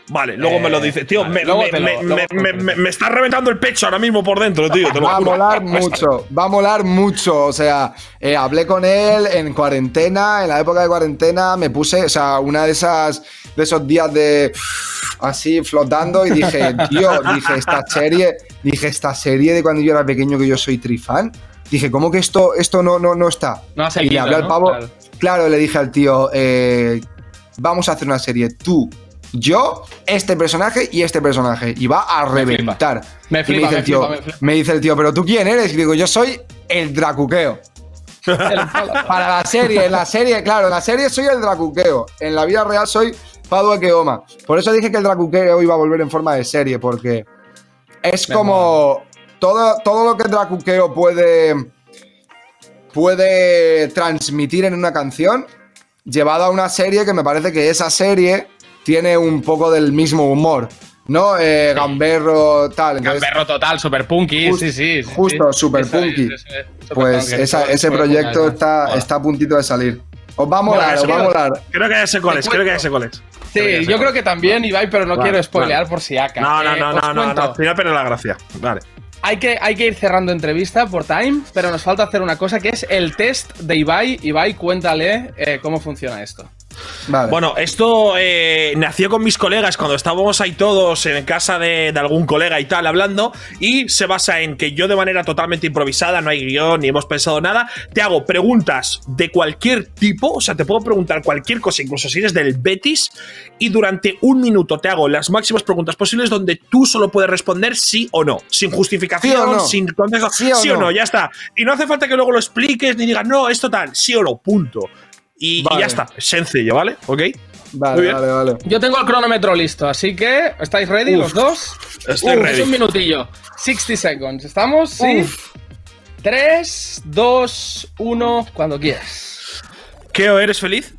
Vale, luego me lo Eh, dice. Tío, vale, me, luego me- lo- me- me- te me- lo- me- me está reventando el pecho ahora mismo por dentro, tío. Te lo Va a molar mucho, va a molar mucho. O sea, eh, hablé con él en cuarentena, en la época de cuarentena, me puse, o sea, una de esas, de esos días de así flotando y dije, tío, dije, esta serie, dije, esta serie de cuando yo era pequeño que yo soy trifan. Dije, ¿cómo que esto, esto no, no, no está? No ha y le seguido, hablé al ¿no? pavo. Claro. Claro. le dije al tío, eh, vamos a hacer una serie, tú, yo, este personaje y este personaje. Y va a reventar. Me flipa, dice me el tío, me dice el tío, pero tú quién eres? Y digo, yo soy el Dracuqueo. Para la serie, en la serie, claro, en la serie soy el Dracuqueo. En la vida real soy Padua Keoma. Por eso dije que el Dracuqueo iba a volver en forma de serie, porque es como todo, todo lo que el Dracuqueo puede, puede transmitir en una canción, llevado a una serie que me parece que esa serie tiene un poco del mismo humor. ¿No? Eh, gamberro, tal. Entonces, Gamberro total, super punky, Just- sí, sí. sí, justo, sí. super punky. Pues esa- ese proyecto está, está a puntito de salir. Os va a molar, os va a creo- molar. Creo que ya sé cuál es, creo que ya sé cuál es. Sí, yo creo que también, Ibai, pero no Vale, quiero spoilear vale. por si acá. No, no, Eh, no, no, no, no, pero la gracia. Vale. Hay que, hay que ir cerrando entrevista por time, pero nos falta hacer una cosa que es el test de Ibai. Ibai, cuéntale eh, cómo funciona esto. Vale. Bueno, esto eh, nació con mis colegas cuando estábamos ahí todos en casa de, de algún colega y tal hablando y se basa en que yo de manera totalmente improvisada, no hay guion ni hemos pensado nada, te hago preguntas de cualquier tipo, o sea, te puedo preguntar cualquier cosa, incluso si eres del Betis, y durante un minuto te hago las máximas preguntas posibles donde tú solo puedes responder sí o no, sin justificación, ¿Sí o no? sin contexto, ¿Sí o no? no, ya está. Y no hace falta que luego lo expliques ni digas, no, esto tal, sí o no, punto. Y, ya está, sencillo, ¿vale? ¿Ok? vale, vale, vale. Yo tengo el cronómetro listo, así que ¿estáis ready Uf, los dos? estoy Uf, ready. Es un minutillo. 60 seconds. ¿Estamos? Sí. Uf. 3, 2, 1, cuando quieras. Keo, ¿eres feliz?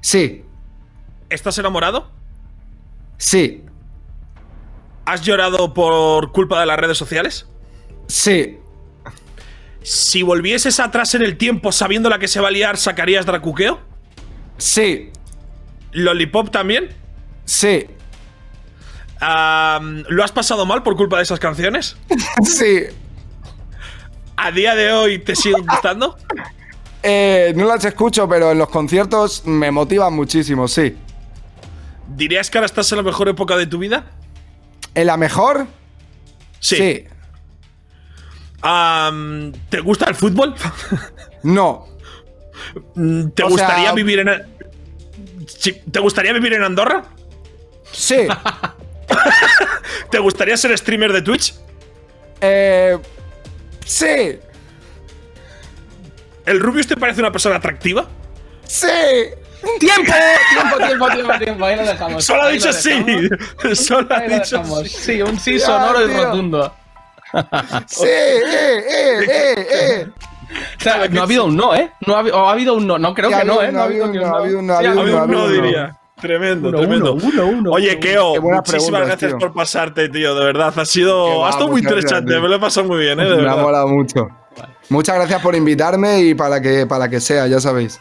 Sí, ¿Estás enamorado? sí, ¿Has llorado por culpa de las redes sociales? sí, Si volvieses atrás en el tiempo sabiendo la que se va a liar, ¿sacarías Dracuqueo? sí, ¿Lollipop también? sí, ¿Lo has pasado mal por culpa de esas canciones? sí. ¿A día de hoy te siguen gustando? Eh, no las escucho, pero en los conciertos me motivan muchísimo, sí. ¿Dirías que ahora estás en la mejor época de tu vida? ¿En la mejor? Sí. ¿Te gusta el fútbol? No. ¿Te O gustaría sea- vivir en. ¿Te gustaría vivir en Andorra? Sí. ¿Te gustaría ser streamer de Twitch? Eh, sí. ¿El Rubius te parece una persona atractiva? Sí. ¡Tiempo! Tiempo, tiempo, tiempo, tiempo. Ahí lo dejamos. Solo ha dicho sí. Solo ha dicho sí. Sí, un sí Ya, sonoro y tío. rotundo. Sí, eh, eh, eh, eh. O sea, no ha habido un no, ¿eh? No ha, ha habido un no. No creo Sí, que no, ¿eh? no, ha habido un no, ha habido un no, ha habido un diría. Tremendo, Uno, tremendo. uno, uno, uno, Oye. Keo, muchísimas gracias tío. por pasarte, tío. De verdad, ha sido. Ha estado muy interesante. gracias. Me lo he pasado muy bien, ¿eh? De Me ha molado mucho. Muchas gracias por invitarme y para que, para que sea, ya sabéis.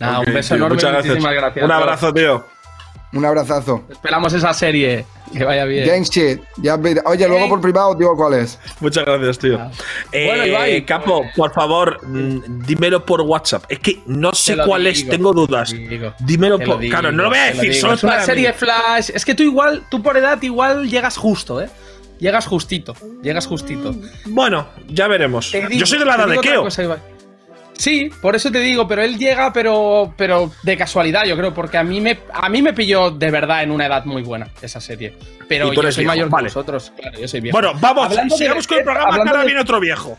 Un beso tío, enorme. muchas gracias. Muchísimas gracias. Un abrazo, tío. Un abrazazo. Esperamos esa serie. Que vaya bien. Gang shit. Ya Oye, luego por privado os digo cuál es. Muchas gracias, tío. Ah. Eh, Bueno, Ibai, Capo, pues- por favor, mm, dímelo por WhatsApp. Es que no sé cuál es, tengo te dudas. digo, Dímelo por. digo, claro, no lo voy a decir, solo Es una para serie mí. Flash. Es que tú igual, tú por edad igual llegas justo, ¿eh? Llegas justito. Llegas justito. Bueno, ya veremos. Yo soy de la edad de Keo. Sí, por eso te digo, pero él llega, pero, pero de casualidad, yo creo, porque a mí me, a mí me pilló de verdad en una edad muy buena esa serie. Pero yo soy viejo, mayor vale. que vosotros, claro, yo soy viejo. Bueno, vamos, Hablando de sigamos con el programa, que hablando ahora de- viene otro viejo.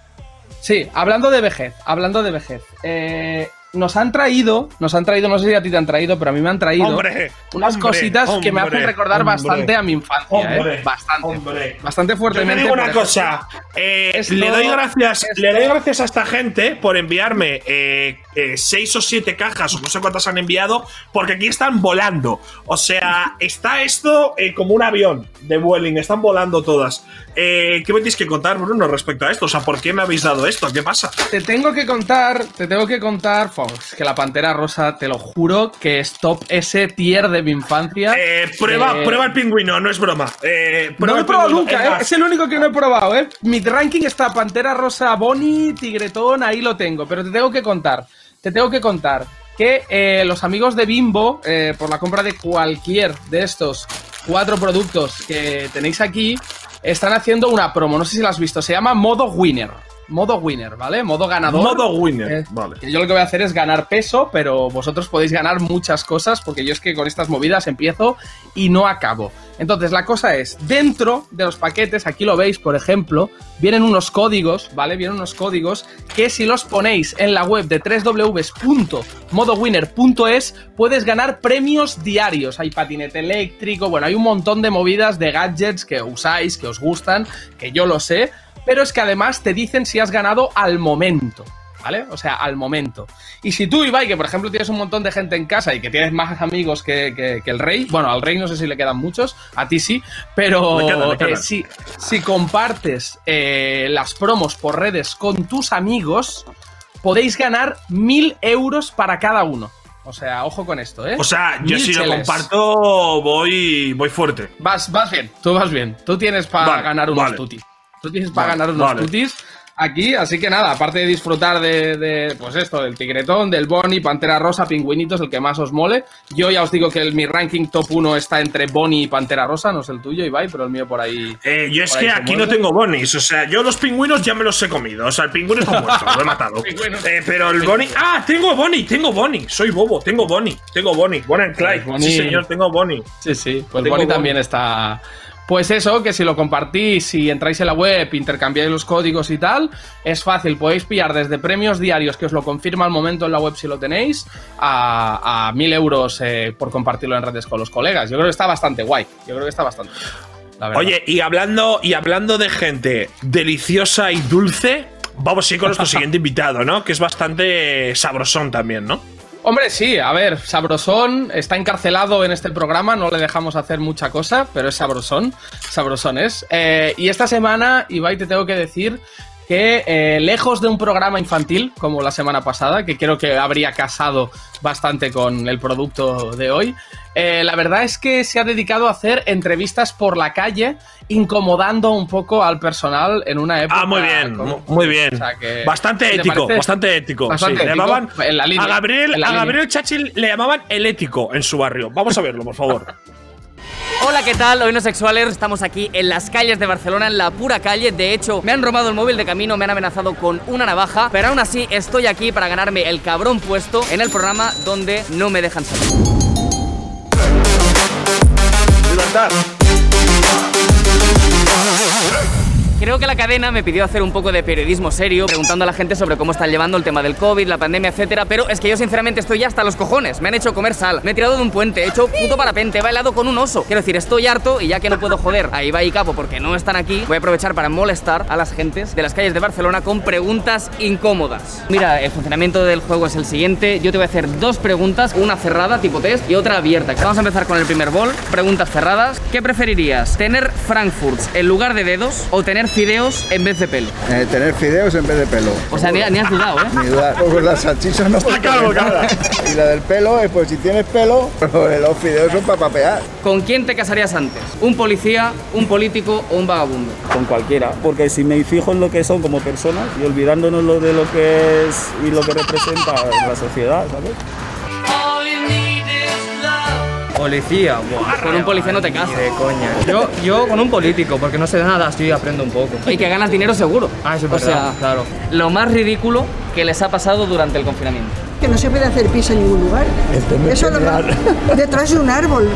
Sí, hablando de vejez, hablando de vejez. eh, nos han traído, nos han traído, no sé si a ti te han traído, pero a mí me han traído Hombre, unas hombre, cositas que me hacen recordar bastante a mi infancia, Hombre, ¿eh? Bastante. Bastante Yo te fuertemente. digo una cosa. eh, Esto- le doy gracias, esto- le doy gracias a esta gente por enviarme eh, eh, seis o siete cajas, o no sé cuántas han enviado, porque aquí están volando. O sea, está esto eh, como un avión de Vueling, están volando todas. Eh, ¿Qué me tienes que contar, Bruno, respecto a esto? O sea, ¿por qué me habéis dado esto? ¿Qué pasa? Te tengo que contar, te tengo que contar, Que la Pantera Rosa, te lo juro, que es top ese tier de mi infancia. Eh, prueba, Eh, prueba el pingüino, no es broma. Eh, No lo he probado nunca, Es ¿eh? Es el único que no he probado, ¿eh? Mi ranking está Pantera Rosa, Bonnie, Tigretón, ahí lo tengo. Pero te tengo que contar, te tengo que contar que eh, los amigos de Bimbo, por la compra de cualquier de estos cuatro productos que tenéis aquí, están haciendo una promo. No sé si la has visto, se llama Modo Winner. Modo Winner, ¿vale? Modo ganador. Modo winner. Eh, vale. que yo lo que voy a hacer es ganar peso, pero vosotros podéis ganar muchas cosas, porque yo es que con estas movidas empiezo y no acabo. Entonces, la cosa es, dentro de los paquetes, aquí lo veis, por ejemplo, vienen unos códigos, ¿vale? Vienen unos códigos que si los ponéis en la web de www.modowinner.es puedes ganar premios diarios. Hay patinete eléctrico, bueno, hay un montón de movidas de gadgets que usáis, que os gustan, que yo lo sé, pero es que además te dicen si has ganado al momento. ¿Vale? O sea, al momento. Y si tú, Ibai, que por ejemplo tienes un montón de gente en casa y que tienes más amigos que, que- que el rey, bueno, al rey no sé si le quedan muchos, a ti sí, pero Me quedan, me quedan. eh, si, si compartes eh, las promos por redes con tus amigos, podéis ganar mil euros para cada uno. O sea, ojo con esto, ¿eh? O sea, yo Mil si lo comparto, voy, voy fuerte. Vas, vas bien, tú vas bien. Tú tienes para Vale, ganar unos vale. Tutis. Para Vale, ganar unos vale. tutis aquí, así que nada, aparte de disfrutar de, de, pues esto, del tigretón, del Bonnie, Pantera Rosa, Pingüinitos, el que más os mole. Yo ya os digo que el, mi ranking top 1 está entre Bonnie y Pantera Rosa, no es el tuyo, Ibai, pero el mío por ahí. Eh, yo es que aquí no tengo bonis. O sea, yo los pingüinos ya me los he comido. O sea, el pingüino está muerto, lo he matado. Eh, pero el boni. ¡Ah! Tengo boni, tengo boni. Soy bobo, tengo boni. Tengo boni. Bonnie and Clyde. Bonnie. Sí, señor, tengo boni. Sí, sí, pues Bonnie Bonnie. también está. Pues eso, que si lo compartís, si entráis en la web, intercambiáis los códigos y tal, es fácil. Podéis pillar desde premios diarios, que os lo confirma al momento en la web si lo tenéis, a, a 1000 euros eh, por compartirlo en redes con los colegas. Yo creo que está bastante guay. Yo creo que está bastante. la. Oye, y hablando, y hablando de gente deliciosa y dulce, vamos a ir con nuestro siguiente invitado, ¿no? Que es bastante sabrosón también, ¿no? Hombre, sí, a ver, Sabrosón está encarcelado en este programa, no le dejamos hacer mucha cosa, pero es Sabrosón, Sabrosón es. Eh, y esta semana, Ibai, te tengo que decir que eh, lejos de un programa infantil como la semana pasada, que creo que habría casado bastante con el producto de hoy, eh, la verdad es que se ha dedicado a hacer entrevistas por la calle, incomodando un poco al personal en una época. Ah, muy bien, como- muy bien. O sea, que- bastante ¿te ético, bastante ético. Bastante sí. Le ético, llamaban en la línea, a Gabriel, en la a. Gabriel Chachil le llamaban el ético en su barrio. Vamos a verlo, por favor. Hola, ¿qué tal? Hoy no sexuales, estamos aquí en las calles de Barcelona, en la pura calle. De hecho, me han robado el móvil de camino, me han amenazado con una navaja, pero aún así estoy aquí para ganarme el cabrón puesto en el programa donde no me dejan salir. Libertad. Creo que la cadena me pidió hacer un poco de periodismo serio, preguntando a la gente sobre cómo están llevando el tema del COVID, la pandemia, etcétera. Pero es que yo sinceramente estoy ya hasta los cojones. Me han hecho comer sal, me he tirado de un puente, he hecho puto parapente, he bailado con un oso. Quiero decir, estoy harto y ya que no puedo joder a Ibai y Capo porque no están aquí, voy a aprovechar para molestar a las gentes de las calles de Barcelona con preguntas incómodas. Mira, el funcionamiento del juego es el siguiente. Yo te voy a hacer dos preguntas, una cerrada, tipo test, y otra abierta. Vamos a empezar con el primer bol. Preguntas cerradas. ¿Qué preferirías? ¿Tener Frankfurts en lugar de dedos o tener fideos en vez de pelo? Eh, tener fideos en vez de pelo. O sea, ni, ni has dudado, ¿eh? Ni dudar. Pues la salchicha no. claro, claro. Y la del pelo, eh, pues si tienes pelo, pero los fideos son para papear. ¿Con quién te casarías antes? ¿Un policía, un político o un vagabundo? con cualquiera, porque si me fijo en lo que son como personas y olvidándonos lo de lo que es y lo que representa la sociedad, ¿sabes? Policía, buah, Con un policía no te casas. de coña. Yo, yo con un político, porque no sé nada, así aprendo un poco. Y que ganas dinero seguro. Ah, eso es O verdad, sea, claro. Lo más ridículo que les ha pasado durante el confinamiento. Que no se puede hacer pis en ningún lugar. Eso lo detrás de un árbol.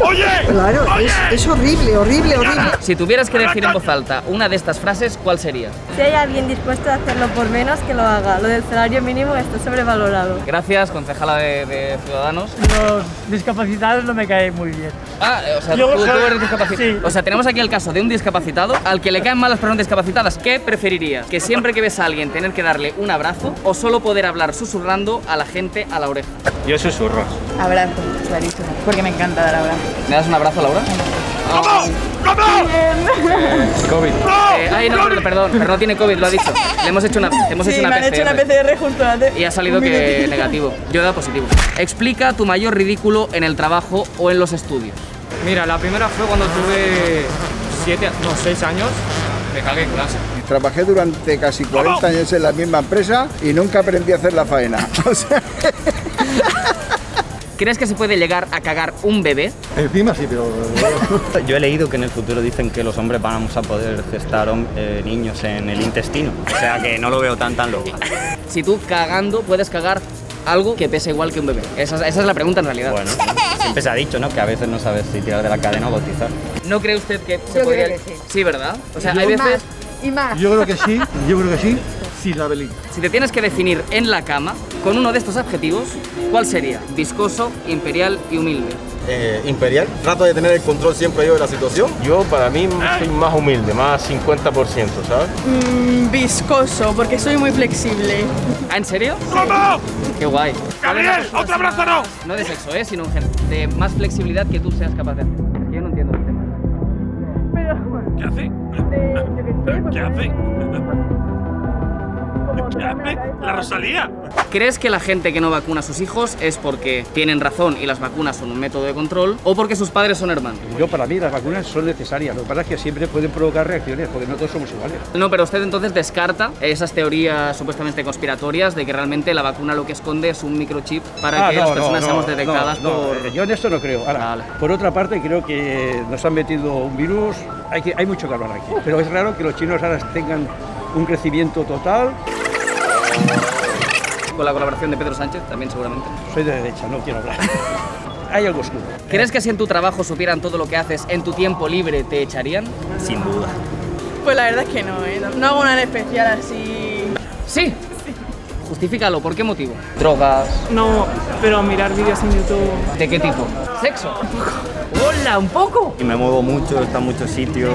¡Oye! Claro, es, es horrible, horrible, horrible. Si tuvieras que decir en voz alta una de estas frases, ¿cuál sería? Si hay alguien dispuesto a hacerlo por menos, que lo haga. Lo del salario mínimo está sobrevalorado. Gracias, concejala de, de Ciudadanos. Los discapacitados no me caen muy bien. Ah, eh, o sea, tú, tú eres discapacitado. O sea, tenemos aquí el caso de un discapacitado al que le caen mal las personas discapacitadas. ¿Qué preferirías? ¿Que siempre que ves a alguien tener que darle un abrazo o solo poder hablar susurrando a la gente a la oreja? Yo susurro. Abrazo, clarísimo. Porque me encanta dar abrazo. ¿Me das un abrazo, Laura? COVID. Eh, ay, no, perdón, perdón, pero no tiene COVID, lo ha dicho. Le hemos hecho una, hemos hecho una PCR. PCR junto antes. Y ha salido que negativo. Yo he dado positivo. Explica tu mayor ridículo en el trabajo o en los estudios. Mira, la primera fue cuando tuve siete, no, seis años. Me cagué en clase. Trabajé durante casi 40 años en la misma empresa y nunca aprendí a hacer la faena. O sea, ¿Crees que se puede llegar a cagar un bebé? encima sí, pero. Yo he leído que en el futuro dicen que los hombres vamos a poder gestar eh, niños en el intestino. O sea que no lo veo tan tan loco. Si tú cagando puedes cagar algo que pesa igual que un bebé. Esa, es- esa es la pregunta en realidad. Bueno, siempre se ha dicho, ¿no? Que a veces no sabes si tirar de la cadena o bautizar. ¿No cree usted que se Yo podría...? creo que sí. Sí, ¿verdad? O sea, hay veces... Y más. Yo creo que sí, yo creo que sí. Sí, la Belín. Si te tienes que definir en la cama con uno de estos adjetivos, ¿cuál sería? Viscoso, imperial y humilde. Eh, imperial. Trato de tener el control siempre yo de la situación. Yo, para mí, soy más humilde, más 50%, ¿sabes? Mm, viscoso, porque soy muy flexible. ¿Ah, en serio? ¿Cómo? Qué guay. ¡Gabriel! ¡Otro abrazo no! No de sexo, ¿eh? Sino gen- de más flexibilidad que tú seas capaz de hacer. Es que yo no entiendo el tema. Pero, ¿Qué hace? de, yo qué sé, pues, ¿Qué hace? ¡La Rosalía! ¿Crees que la gente que no vacuna a sus hijos es porque tienen razón y las vacunas son un método de control o porque sus padres son hermanos? Yo, para mí, las vacunas son necesarias. Lo que pasa es que siempre pueden provocar reacciones, porque no todos somos iguales. No, pero usted entonces descarta esas teorías supuestamente conspiratorias de que realmente la vacuna lo que esconde es un microchip para que las personas seamos detectadas Ah, no, por... eh, Yo en esto no creo. Ahora, Vale. por otra parte, creo que nos han metido un virus. Hay, que, hay mucho que hablar aquí. Pero es raro que los chinos ahora tengan un crecimiento total. Con la colaboración de Pedro Sánchez también seguramente. Soy de derecha, no quiero hablar. hay algo oscuro. ¿Crees que si en tu trabajo supieran todo lo que haces en tu tiempo libre te echarían? Sin duda. Pues la verdad es que no, ¿eh? No, hago nada en especial así. Sí. Justifícalo, ¿por qué motivo? Drogas. No, pero mirar vídeos en YouTube. ¿De qué tipo? ¿Sexo? ¡Un poco! Y me muevo mucho, está en muchos sitios.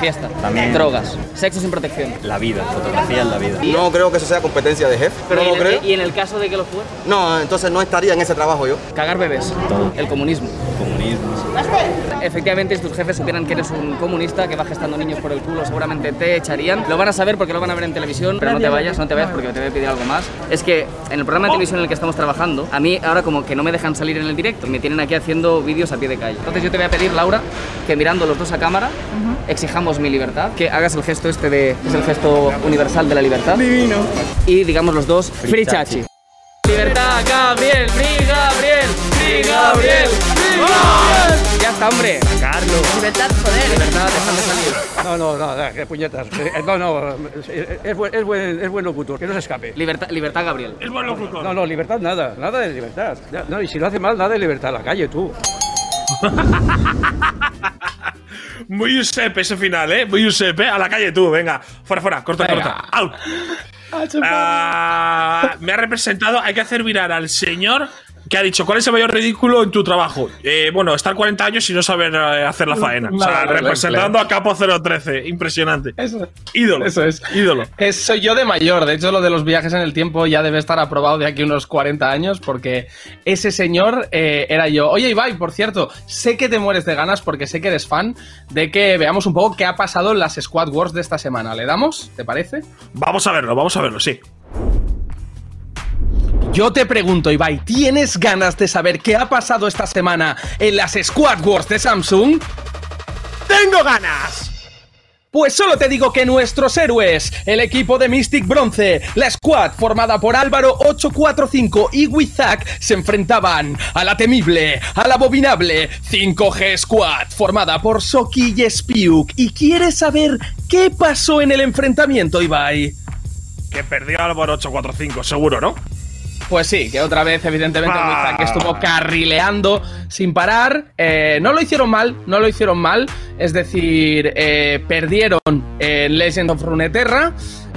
Fiesta. También. Drogas. Sexo sin protección. La vida, fotografía es la vida. No creo que eso sea competencia de jefe. Pero no y, lo en, creo. y en el caso de que lo fuera. No, entonces no estaría en ese trabajo yo. Cagar bebés. El comunismo. Comunismo. Efectivamente, si tus jefes supieran que eres un comunista que va gestando niños por el culo, seguramente te echarían. Lo van a saber porque lo van a ver en televisión, pero no te vayas, no te vayas porque te voy a pedir algo más. Es que en el programa de televisión en el que estamos trabajando, a mí ahora como que no me dejan salir en el directo, me tienen aquí haciendo vídeos a pie de calle. Entonces yo te voy a pedir, Laura, que mirando los dos a cámara, exijamos mi libertad, que hagas el gesto este de, es el gesto universal de la libertad. Divino. Y digamos los dos, free chachi. Libertad, Gabriel, free Gabriel, free Gabriel. Ya está, hombre. Carlos. Libertad, joder. Libertad, déjame salir. No, no, no, no, qué puñetas. Eh, No, no, es, es buen, es, buen, es buen locutor, que no se escape. Libertad, libertad, Gabriel. Es buen locutor. No, no, libertad nada, nada de libertad. No, y si lo hace mal, nada de libertad, a la calle tú. Muy Giuseppe ese final, ¿eh? Muy Giuseppe. A la calle tú, venga. Fuera, fuera. Corta, Venga. corta. Out. Ah, me ha representado. Hay que hacer virar al señor que ha dicho: ¿Cuál es el mayor ridículo en tu trabajo? Eh, bueno, estar 40 años y no saber eh, hacer la faena. O sea, vale, representando a Capo 013. Impresionante. Eso, Ídolo. eso es. Ídolo. Es- soy yo de mayor. De hecho, lo de los viajes en el tiempo ya debe estar aprobado de aquí unos 40 años, porque ese señor eh, era yo. Oye, Ibai, por cierto, sé que te mueres de ganas porque sé que eres fan de que veamos un poco qué ha pasado en las Squad Wars de esta semana. ¿Le damos? ¿Te parece? Vamos a verlo, vamos a verlo, sí. Yo te pregunto, Ibai, ¿tienes ganas de saber qué ha pasado esta semana en las Squad Wars de Samsung? ¡Tengo ganas! Pues solo te digo que nuestros héroes, el equipo de Mystic Bronce, la squad formada por Álvaro 845 y Wizak, se enfrentaban a la temible, a la abominable 5G Squad, formada por Soki y Spiuk. ¿Y quieres saber qué pasó en el enfrentamiento, Ibai? Que perdió Álvaro 845, seguro, ¿no? Pues sí, que otra vez, evidentemente, Ah. Wizak estuvo carrileando sin parar. Eh, no lo hicieron mal, no lo hicieron mal. Es decir, eh, perdieron en Legend of Runeterra.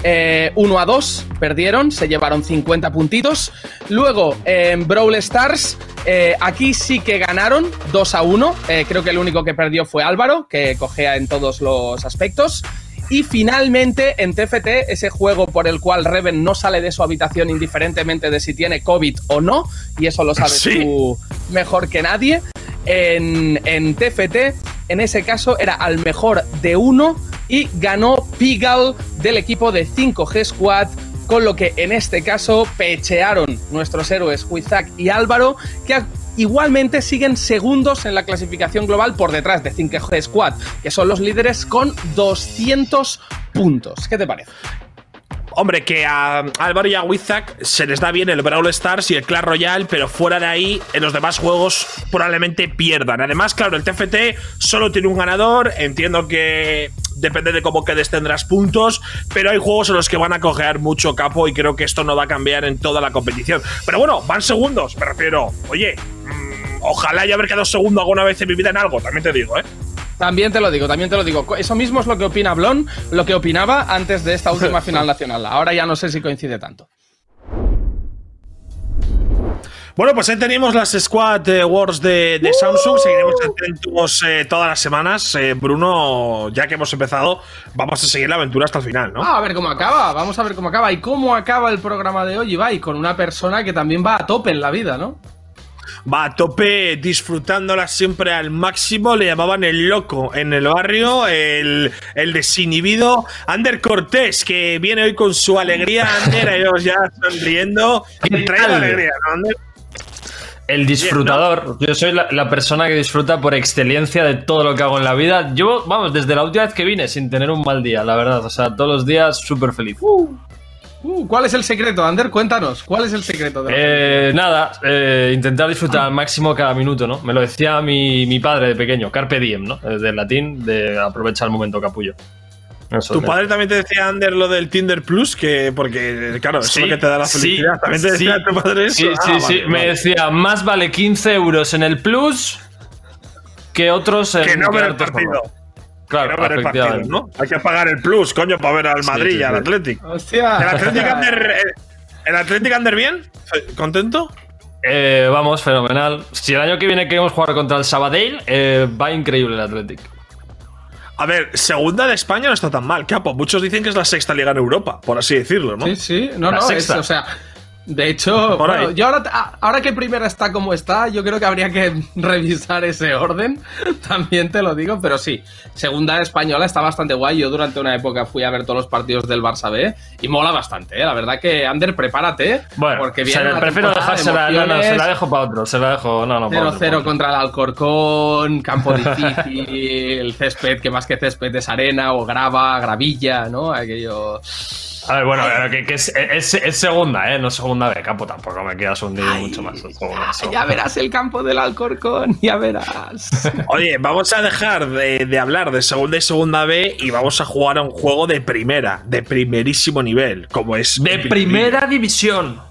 eh, 1 a 2 perdieron, se llevaron 50 puntitos. Luego en Brawl Stars, eh, aquí sí que ganaron 2 a 1. Eh, creo que el único que perdió fue Álvaro, que cogea en todos los aspectos. Y finalmente, en TFT, ese juego por el cual Reven no sale de su habitación indiferentemente de si tiene COVID o no, y eso lo sabes Sí. tú mejor que nadie, en, en TFT, en ese caso era al mejor de uno y ganó Pigal del equipo de 5G Squad. Con lo que en este caso pechearon nuestros héroes Wizak y Álvaro, que igualmente siguen segundos en la clasificación global por detrás de 5G Squad, que son los líderes con 200 puntos. ¿Qué te parece? Hombre, que a Álvaro y a Wizak se les da bien el Brawl Stars y el Clash Royale, pero fuera de ahí, en los demás juegos probablemente pierdan. Además, claro, el TFT solo tiene un ganador. Entiendo que depende de cómo quedes tendrás puntos, pero hay juegos en los que van a cojear mucho capo y creo que esto no va a cambiar en toda la competición. Pero bueno, van segundos, me refiero. Oye, mm, ojalá ya haber quedado segundo alguna vez en mi vida en algo, también te digo, ¿eh? También te lo digo, también te lo digo. Eso mismo es lo que opina Blon, lo que opinaba antes de esta última final nacional. Ahora ya no sé si coincide tanto. Bueno, pues ahí tenemos las Squad eh, Wars de, de Samsung. Seguiremos atentos eh, todas las semanas. Eh, Bruno, ya que hemos empezado, vamos a seguir la aventura hasta el final, ¿no? Ah, a ver cómo acaba, vamos a ver cómo acaba. ¿Y cómo acaba el programa de hoy, Ibai? Con una persona que también va a tope en la vida, ¿no? Va a tope, disfrutándola siempre al máximo. Le llamaban el loco en el barrio, el, el desinhibido. Ander Cortés, que viene hoy con su alegría. Ander, ellos ya sonriendo. Trae la alegría, ¿no, Ander? El disfrutador. Yo soy la, la persona que disfruta por excelencia de todo lo que hago en la vida. Yo, vamos, desde la última vez que vine sin tener un mal día, la verdad. O sea, todos los días súper feliz. Uh, ¿Cuál es el secreto, Ander? Cuéntanos, ¿cuál es el secreto? De la- Eh, nada, eh, intentar disfrutar al máximo cada minuto, ¿no? Me lo decía mi, mi padre de pequeño, Carpe Diem, ¿no? Del latín, de aprovechar el momento capullo. Eso, Tu padre también te decía, Ander, lo del Tinder Plus, que porque, claro, eso es lo que te da la sí, felicidad. también te decía sí, tu padre eso. Sí, Ah, sí, vale, sí. Me decía, más vale 15 euros en el Plus que otros en Que no el partido. Claro, ver el partido. ¿no? Hay que pagar el plus, coño, para ver al Sí, Madrid sí, y al sí. Athletic. ¡Hostia! ¿El Athletic Ander, ¿El Athletic Ander bien? ¿Contento? Eh, vamos, fenomenal. Si el año que viene queremos jugar contra el Sabadell, eh, va increíble el Athletic. A ver, segunda de España no está tan mal, capo. Muchos dicen que es la sexta liga en Europa, por así decirlo, ¿no? Sí, sí. No, La no, es, sexta. o sea. De hecho, bueno, yo ahora, a- ahora que primera está como está, yo creo que habría que revisar ese orden. También te lo digo, pero sí. Segunda española está bastante guay. Yo durante una época fui a ver todos los partidos del Barça B y mola bastante, ¿eh? La verdad que, Ander, prepárate. Bueno, porque viene prefiero de. No, no, se la dejo para otro. Se la dejo. No, no, para otro. 0-0 contra el Alcorcón, campo difícil, el césped, que más que césped es arena o grava, gravilla, ¿no? Aquello. A ver, bueno, pero que, que es, es- es segunda, ¿eh? No segunda de campo, tampoco me quieras hundir mucho más. el juego, eso. Ya verás el campo del Alcorcón, ya verás. Oye, vamos a dejar de, de hablar de segunda y segunda B y vamos a jugar a un juego de primera, de primerísimo nivel, como es. De primera división.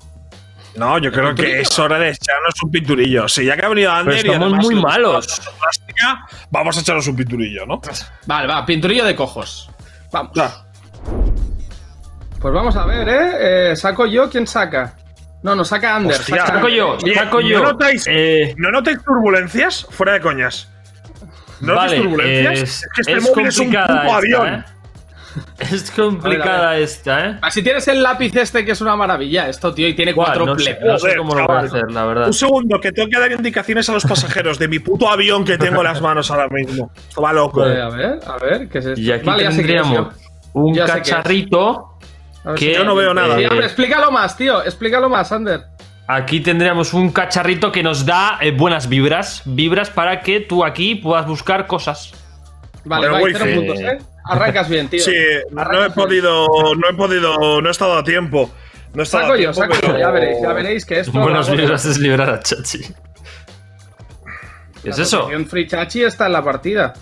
No, yo creo que es hora de echarnos un pinturillo. Si ya que ha venido Ander Pero estamos muy malos. plástica, vamos a echarnos un pinturillo, ¿no? Vale, va, pinturillo de cojos. Vamos. Pues vamos a ver, ¿eh? Eh, ¿Saco yo? ¿Quién saca? No, no, saca Ander. Hostia. saca Saco yo, Oye, saco yo. ¿No notáis, Eh, ¿No notáis turbulencias? Fuera de coñas. ¿No notáis Vale, turbulencias? es, es que este es móvil es un complicada puto esta, avión. ¿eh? Es complicada A ver, a esta, ¿eh? Ah, Si tienes el lápiz este, que es una maravilla, esto, tío, y tiene Guau, cuatro no sé, no sé cómo lo voy a hacer, la verdad. Un segundo, que tengo que dar indicaciones a los pasajeros de mi puto avión que tengo en las manos ahora mismo. Esto va loco. Vale, a ver, a ver, ¿qué es esto? Y aquí Vale, ya sé qué es, tendríamos yo. un Ya cacharrito ver que si- Yo no veo nada. Sí, eh, hombre, explícalo más, tío, explícalo más, Ander. Aquí tendríamos un cacharrito que nos da eh, buenas vibras, vibras para que tú aquí puedas buscar cosas. Vale, Bueno, cero puntos, ¿eh? Arrancas bien, tío. Sí, no he bien. podido, no he podido, no he estado a tiempo. No he estado Saco a yo, saco pero- yo, ya veréis, ya veréis que esto. Buenas vibras es librar a Chachi. ¿Qué es la eso? Free Chachi está en la partida.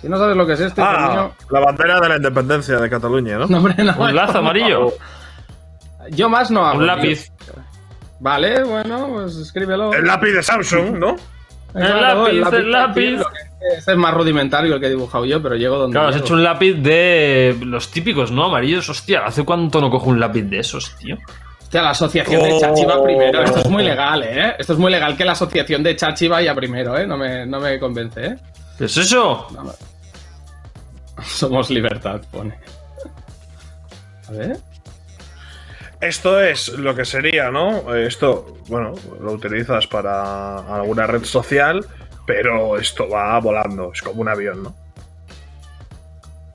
Si no sabes lo que es esto, hijo Ah, la bandera de la independencia de Cataluña, ¿no? No, hombre, no, Un lazo no. amarillo. Yo más no hago. Un tío. lápiz. Vale, bueno, pues escríbelo. El lápiz de Samsung, ¿no? Claro, El lápiz, el lápiz. que- Este es más rudimentario el que he dibujado yo, pero llego donde. Claro, has hecho un lápiz de los típicos, ¿no? Amarillos. Hostia, ¿hace cuánto no cojo un lápiz de esos, tío? Hostia, la asociación de Oh. Chachi va primero. Esto es muy legal, ¿eh? Esto es muy legal que la asociación de Chachi vaya primero, ¿eh? No me, no me convence, ¿eh? ¿Qué es eso? Somos libertad, pone. A ver. Esto es lo que sería, ¿no? Esto, bueno, lo utilizas para alguna red social, pero esto va volando, es como un avión, ¿no?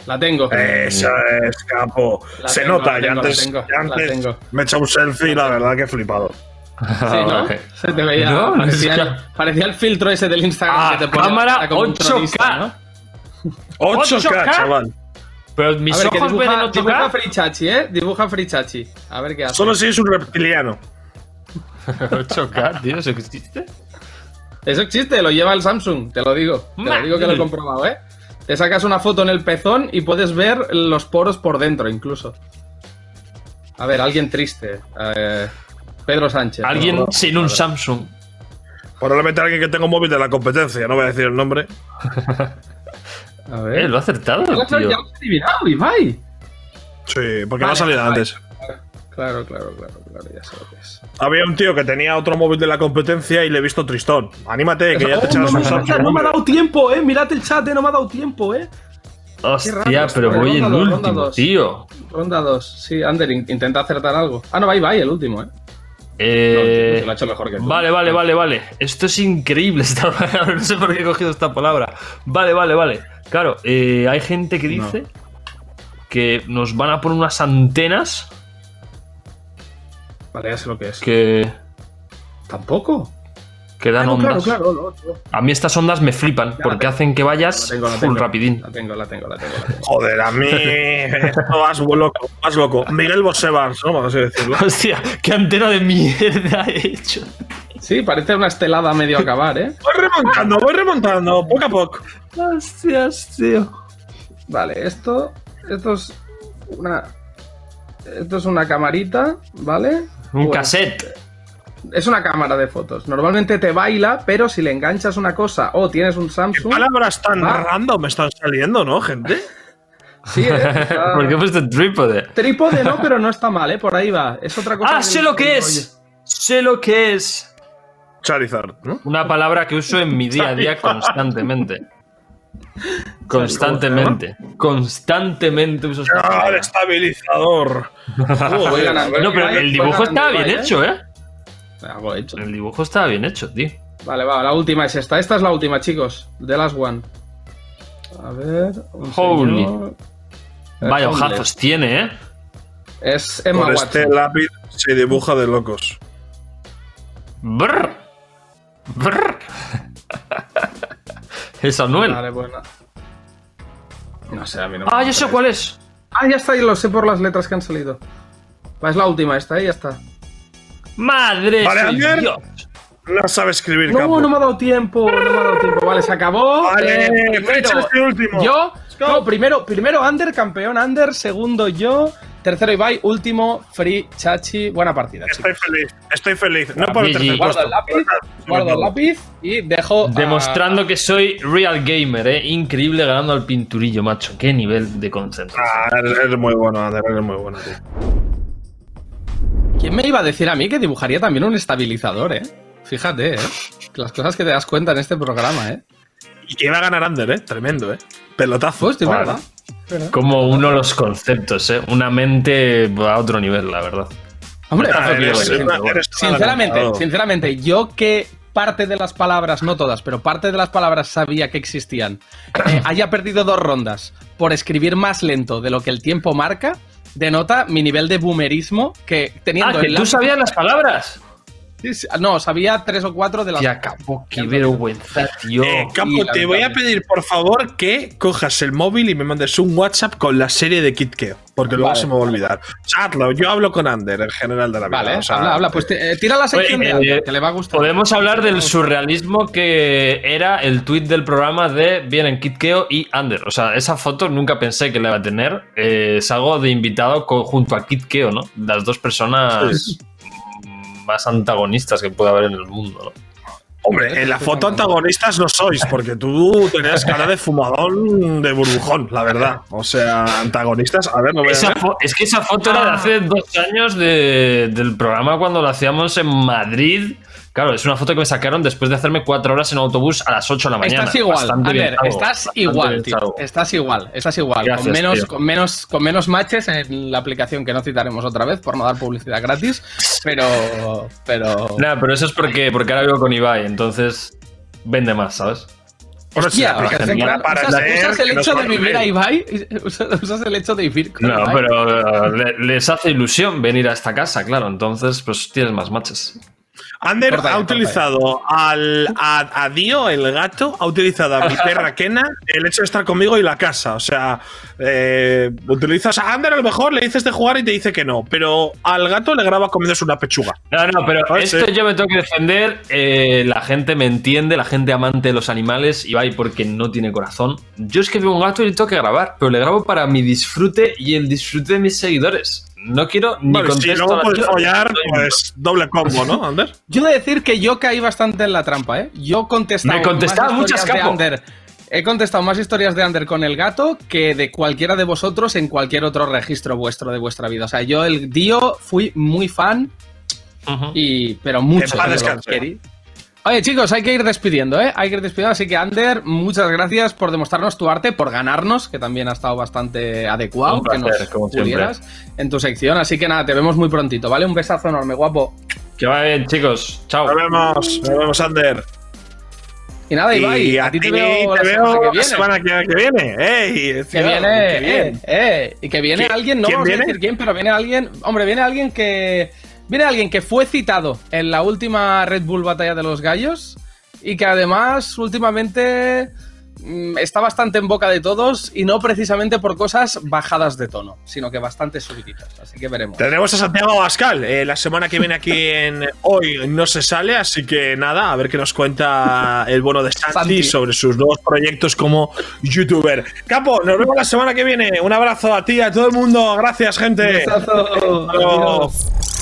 La tengo. Eso es, capo. La Se tengo, nota, la y tengo, la antes, tengo, antes tengo. me he echado un selfie y la verdad que he flipado. Sí, ¿no? Se te veía. No, parecía, es el, parecía el filtro ese del Instagram Ah, que te pone cámara cara como un 8K. tronista, ¿no? 8K, 8K. chaval. Pero mis ver, ojos ven en dibuja, dibuja 8K. Frichachi, ¿eh? Dibuja Frichachi. A ver qué hace. Solo si es un reptiliano. 8K, tío, ¿eso existe? Eso existe, lo lleva el Samsung, te lo digo. Te lo digo que lo he comprobado, ¿eh? Te sacas una foto en el pezón y puedes ver los poros por dentro, incluso. A ver, alguien triste. Eh, Pedro Sánchez. Alguien ¿no? sin un Samsung. Probablemente alguien que tenga un móvil de la competencia, no voy a decir el nombre. A ver. Eh, lo ha acertado, Ya lo has- tío. ya lo Ibai. Sí, porque no ha salido vale. antes. Claro, claro, claro, claro, ya sé lo que es. Había un tío que tenía otro móvil de la competencia y le he visto tristón. Anímate, que ya te Oh, echarás no, un me- Samsung. no me ha dado tiempo, eh. Mirad el chat, eh. No me ha dado tiempo, eh. Hostia, raro, pero voy dos, ronda último, dos. tío. Ronda 2. Sí, Ander, in- intenta acertar algo. Ah, no, va Ibai, el último, eh. Eh, Se lo ha hecho mejor que tú. Vale, vale, vale, vale. Esto es increíble esta palabra. No sé por qué he cogido esta palabra. Vale, vale, vale. Claro, eh, hay gente que dice que nos van a poner unas antenas Vale, ya sé lo que es. que, Tampoco. Que dan Ah, no, claro, ondas. claro, no, tío. A mí estas ondas me flipan porque hacen que vayas La tengo, la full tengo. rapidín. La tengo, la tengo, la tengo. La tengo. Joder, a mí. Esto vas loco, vas loco. Miguel Bosebas, ¿no? Vamos a decirlo. Hostia, qué antena de mierda he hecho. Sí, parece una estelada a medio acabar, ¿eh? Voy remontando, voy remontando, poco a poco. Hostias, tío. Vale, esto. Esto es una. Esto es una camarita, ¿vale? Un Pues, cassette. Es una cámara de fotos. Normalmente te baila, pero si le enganchas una cosa o tienes un Samsung. Palabras tan Ah. random me están saliendo, ¿no, gente? Sí, ¿eh? Está- ¿Por qué puesto trípode? Trípode no, pero no está mal, ¿eh? Por ahí va. Es otra cosa. Ah, sé lo que es. Sé lo que es. Charizard, ¿no? Una palabra que uso en mi día a día constantemente. Constantemente. Constantemente uso esta ¡Ah, el estabilizador! Joder, No, pero el dibujo estaba bien ¿eh? hecho, ¿eh? Algo hecho. El dibujo estaba bien hecho, tío. Vale, va, la última es esta. Esta es la última, chicos. The last one. A ver. un Holy. señor. Vaya hojazos tiene, ¿eh? Es Emma Watson. este lápiz se dibuja de locos. Brr. Brr. Es Anuel. Vale, bueno. No sé, a mí no me Ah, yo sé cuál es. Ah, ya está, y lo sé por las letras que han salido. Va, es la última esta, ¿eh? Ya está. Madre Vale. Dios. No sabe escribir, No, no me ha dado tiempo, no me ha dado tiempo. Vale, se acabó. Vale, Eh, fecha este último. Yo, no, primero, primero Under, campeón Under, segundo yo, tercero Ibai, último Free Chachi. Buena partida, chicos. Estoy feliz, estoy feliz. No por el tercer Guardo puesto. el lápiz, guardo el lápiz y dejo. a- Demostrando que soy real gamer, ¿eh? Increíble ganando al pinturillo, macho. Qué nivel de concentración. Ah, eres, eres muy bueno, Ander, eres muy bueno, tío. ¿Quién me iba a decir a mí que dibujaría también un estabilizador, eh? Fíjate, eh. Las cosas que te das cuenta en este programa, eh. Y que iba a ganar Ander, ¿eh? Tremendo, ¿eh? Pelotazo. Pues, es Vale. verdad. Como uno de los conceptos, ¿eh? Una mente a otro nivel, la verdad. Hombre, Ah, eres- eres- eres sinceramente, adelantado. sinceramente, yo que parte de las palabras, no todas, pero parte de las palabras sabía que existían, eh, haya perdido dos rondas por escribir más lento de lo que el tiempo marca, denota mi nivel de boomerismo que teniendo Ah, que el tú sabías las palabras. Sí, sí, No, sabía tres o cuatro de las. Te acabó, qué vergüenza, tío. Eh, Capo, te voy a pedir por favor que cojas el móvil y me mandes un WhatsApp con la serie de Kit Keo, porque luego Vale. se me va a olvidar. Chatlo, yo hablo con Ander, el general de la vida. Vale, o sea, habla, habla. Pues te- eh, tira la sección Oye, de Ander, eh, que le va a gustar. Podemos hablar del surrealismo que era el tweet del programa de Vienen Kit Keo y Ander. O sea, esa foto nunca pensé que la iba a tener. Eh, salgo de invitado junto a Kit Keo, ¿no? Las dos personas más antagonistas que puede haber en el mundo, ¿no? Hombre, en la foto antagonistas no sois, porque tú tenías cara de fumadón de burbujón, la verdad. O sea, antagonistas, a ver, no voy a ver. es que esa foto era de hace dos años de- del programa cuando lo hacíamos en Madrid. Claro, es una foto que me sacaron después de hacerme cuatro horas en autobús a las 8 de la mañana. Estás igual, Bastante a bien ver, salgo, estás igual, tío. Estás igual, estás igual. Gracias, con, menos, tío. con, menos, con menos matches en la aplicación que no citaremos otra vez por no dar publicidad gratis. Pero. Pero. Nah, pero eso es porque, porque ahora vivo con Ibai, entonces vende más, ¿sabes? Hostia, Hostia, para usas, el hecho de vivir a. Ibai. Usas, el hecho de vivir con No, Ibai. pero eh, le- les hace ilusión venir a esta casa, claro. Entonces, pues tienes más matches. Ander Corta ha utilizado al, a, a Dio, el gato, ha utilizado a mi perra Kena el hecho de estar conmigo y la casa. O sea, eh, utilizas a Ander a lo mejor le dices de jugar y te dice que no, pero al gato le graba comiéndose una pechuga. No, no, pero Ah, esto sí. yo me tengo que defender. eh, la gente me entiende, la gente amante de los animales, Ibai porque no tiene corazón. Yo es que veo un gato y le tengo que grabar, pero le grabo para mi disfrute y el disfrute de mis seguidores. No quiero ni Bueno, si contesto luego a puedes follar, pues doble combo, ¿no, Ander? Yo he de decir que yo caí bastante en la trampa, ¿eh? Yo contestaba Me contestaba muchas. Ander. He contestado más historias de Ander con el gato que de cualquiera de vosotros en cualquier otro registro vuestro de vuestra vida. O sea, yo el Dio fui muy fan y pero mucho. Que en paz descanse. Que. Oye, chicos, hay que ir despidiendo, ¿eh? Hay que ir despidiendo. Así que, Ander, muchas gracias por demostrarnos tu arte, por ganarnos, que también ha estado bastante adecuado Un que placer, nos como siempre. pudieras en tu sección. Así que nada, te vemos muy prontito, ¿vale? Un besazo enorme, guapo. Que vaya bien, chicos. Chao. Nos vemos, nos vemos, Ander. Y nada, Ibai, y a, ti te veo, la, te semana veo que la viene. semana que, que viene. ¡Ey! Que viene, eh, eh, y que viene ¿Qui- alguien, no quién vamos viene? a decir quién, pero viene alguien, hombre, viene alguien que, viene alguien que fue citado en la última Red Bull Batalla de los Gallos y que además últimamente mm, está bastante en boca de todos y no precisamente por cosas bajadas de tono, sino que bastante subiditas, así que veremos. Tendremos a Santiago Abascal eh, la semana que viene aquí en Hoy No Se Sale, así que nada, a ver qué nos cuenta el bono de Santi, Santi. sobre sus nuevos proyectos como youtuber. Capo, nos vemos la semana que viene. Un abrazo a ti, a todo el mundo. Gracias, gente. Luego. Adiós.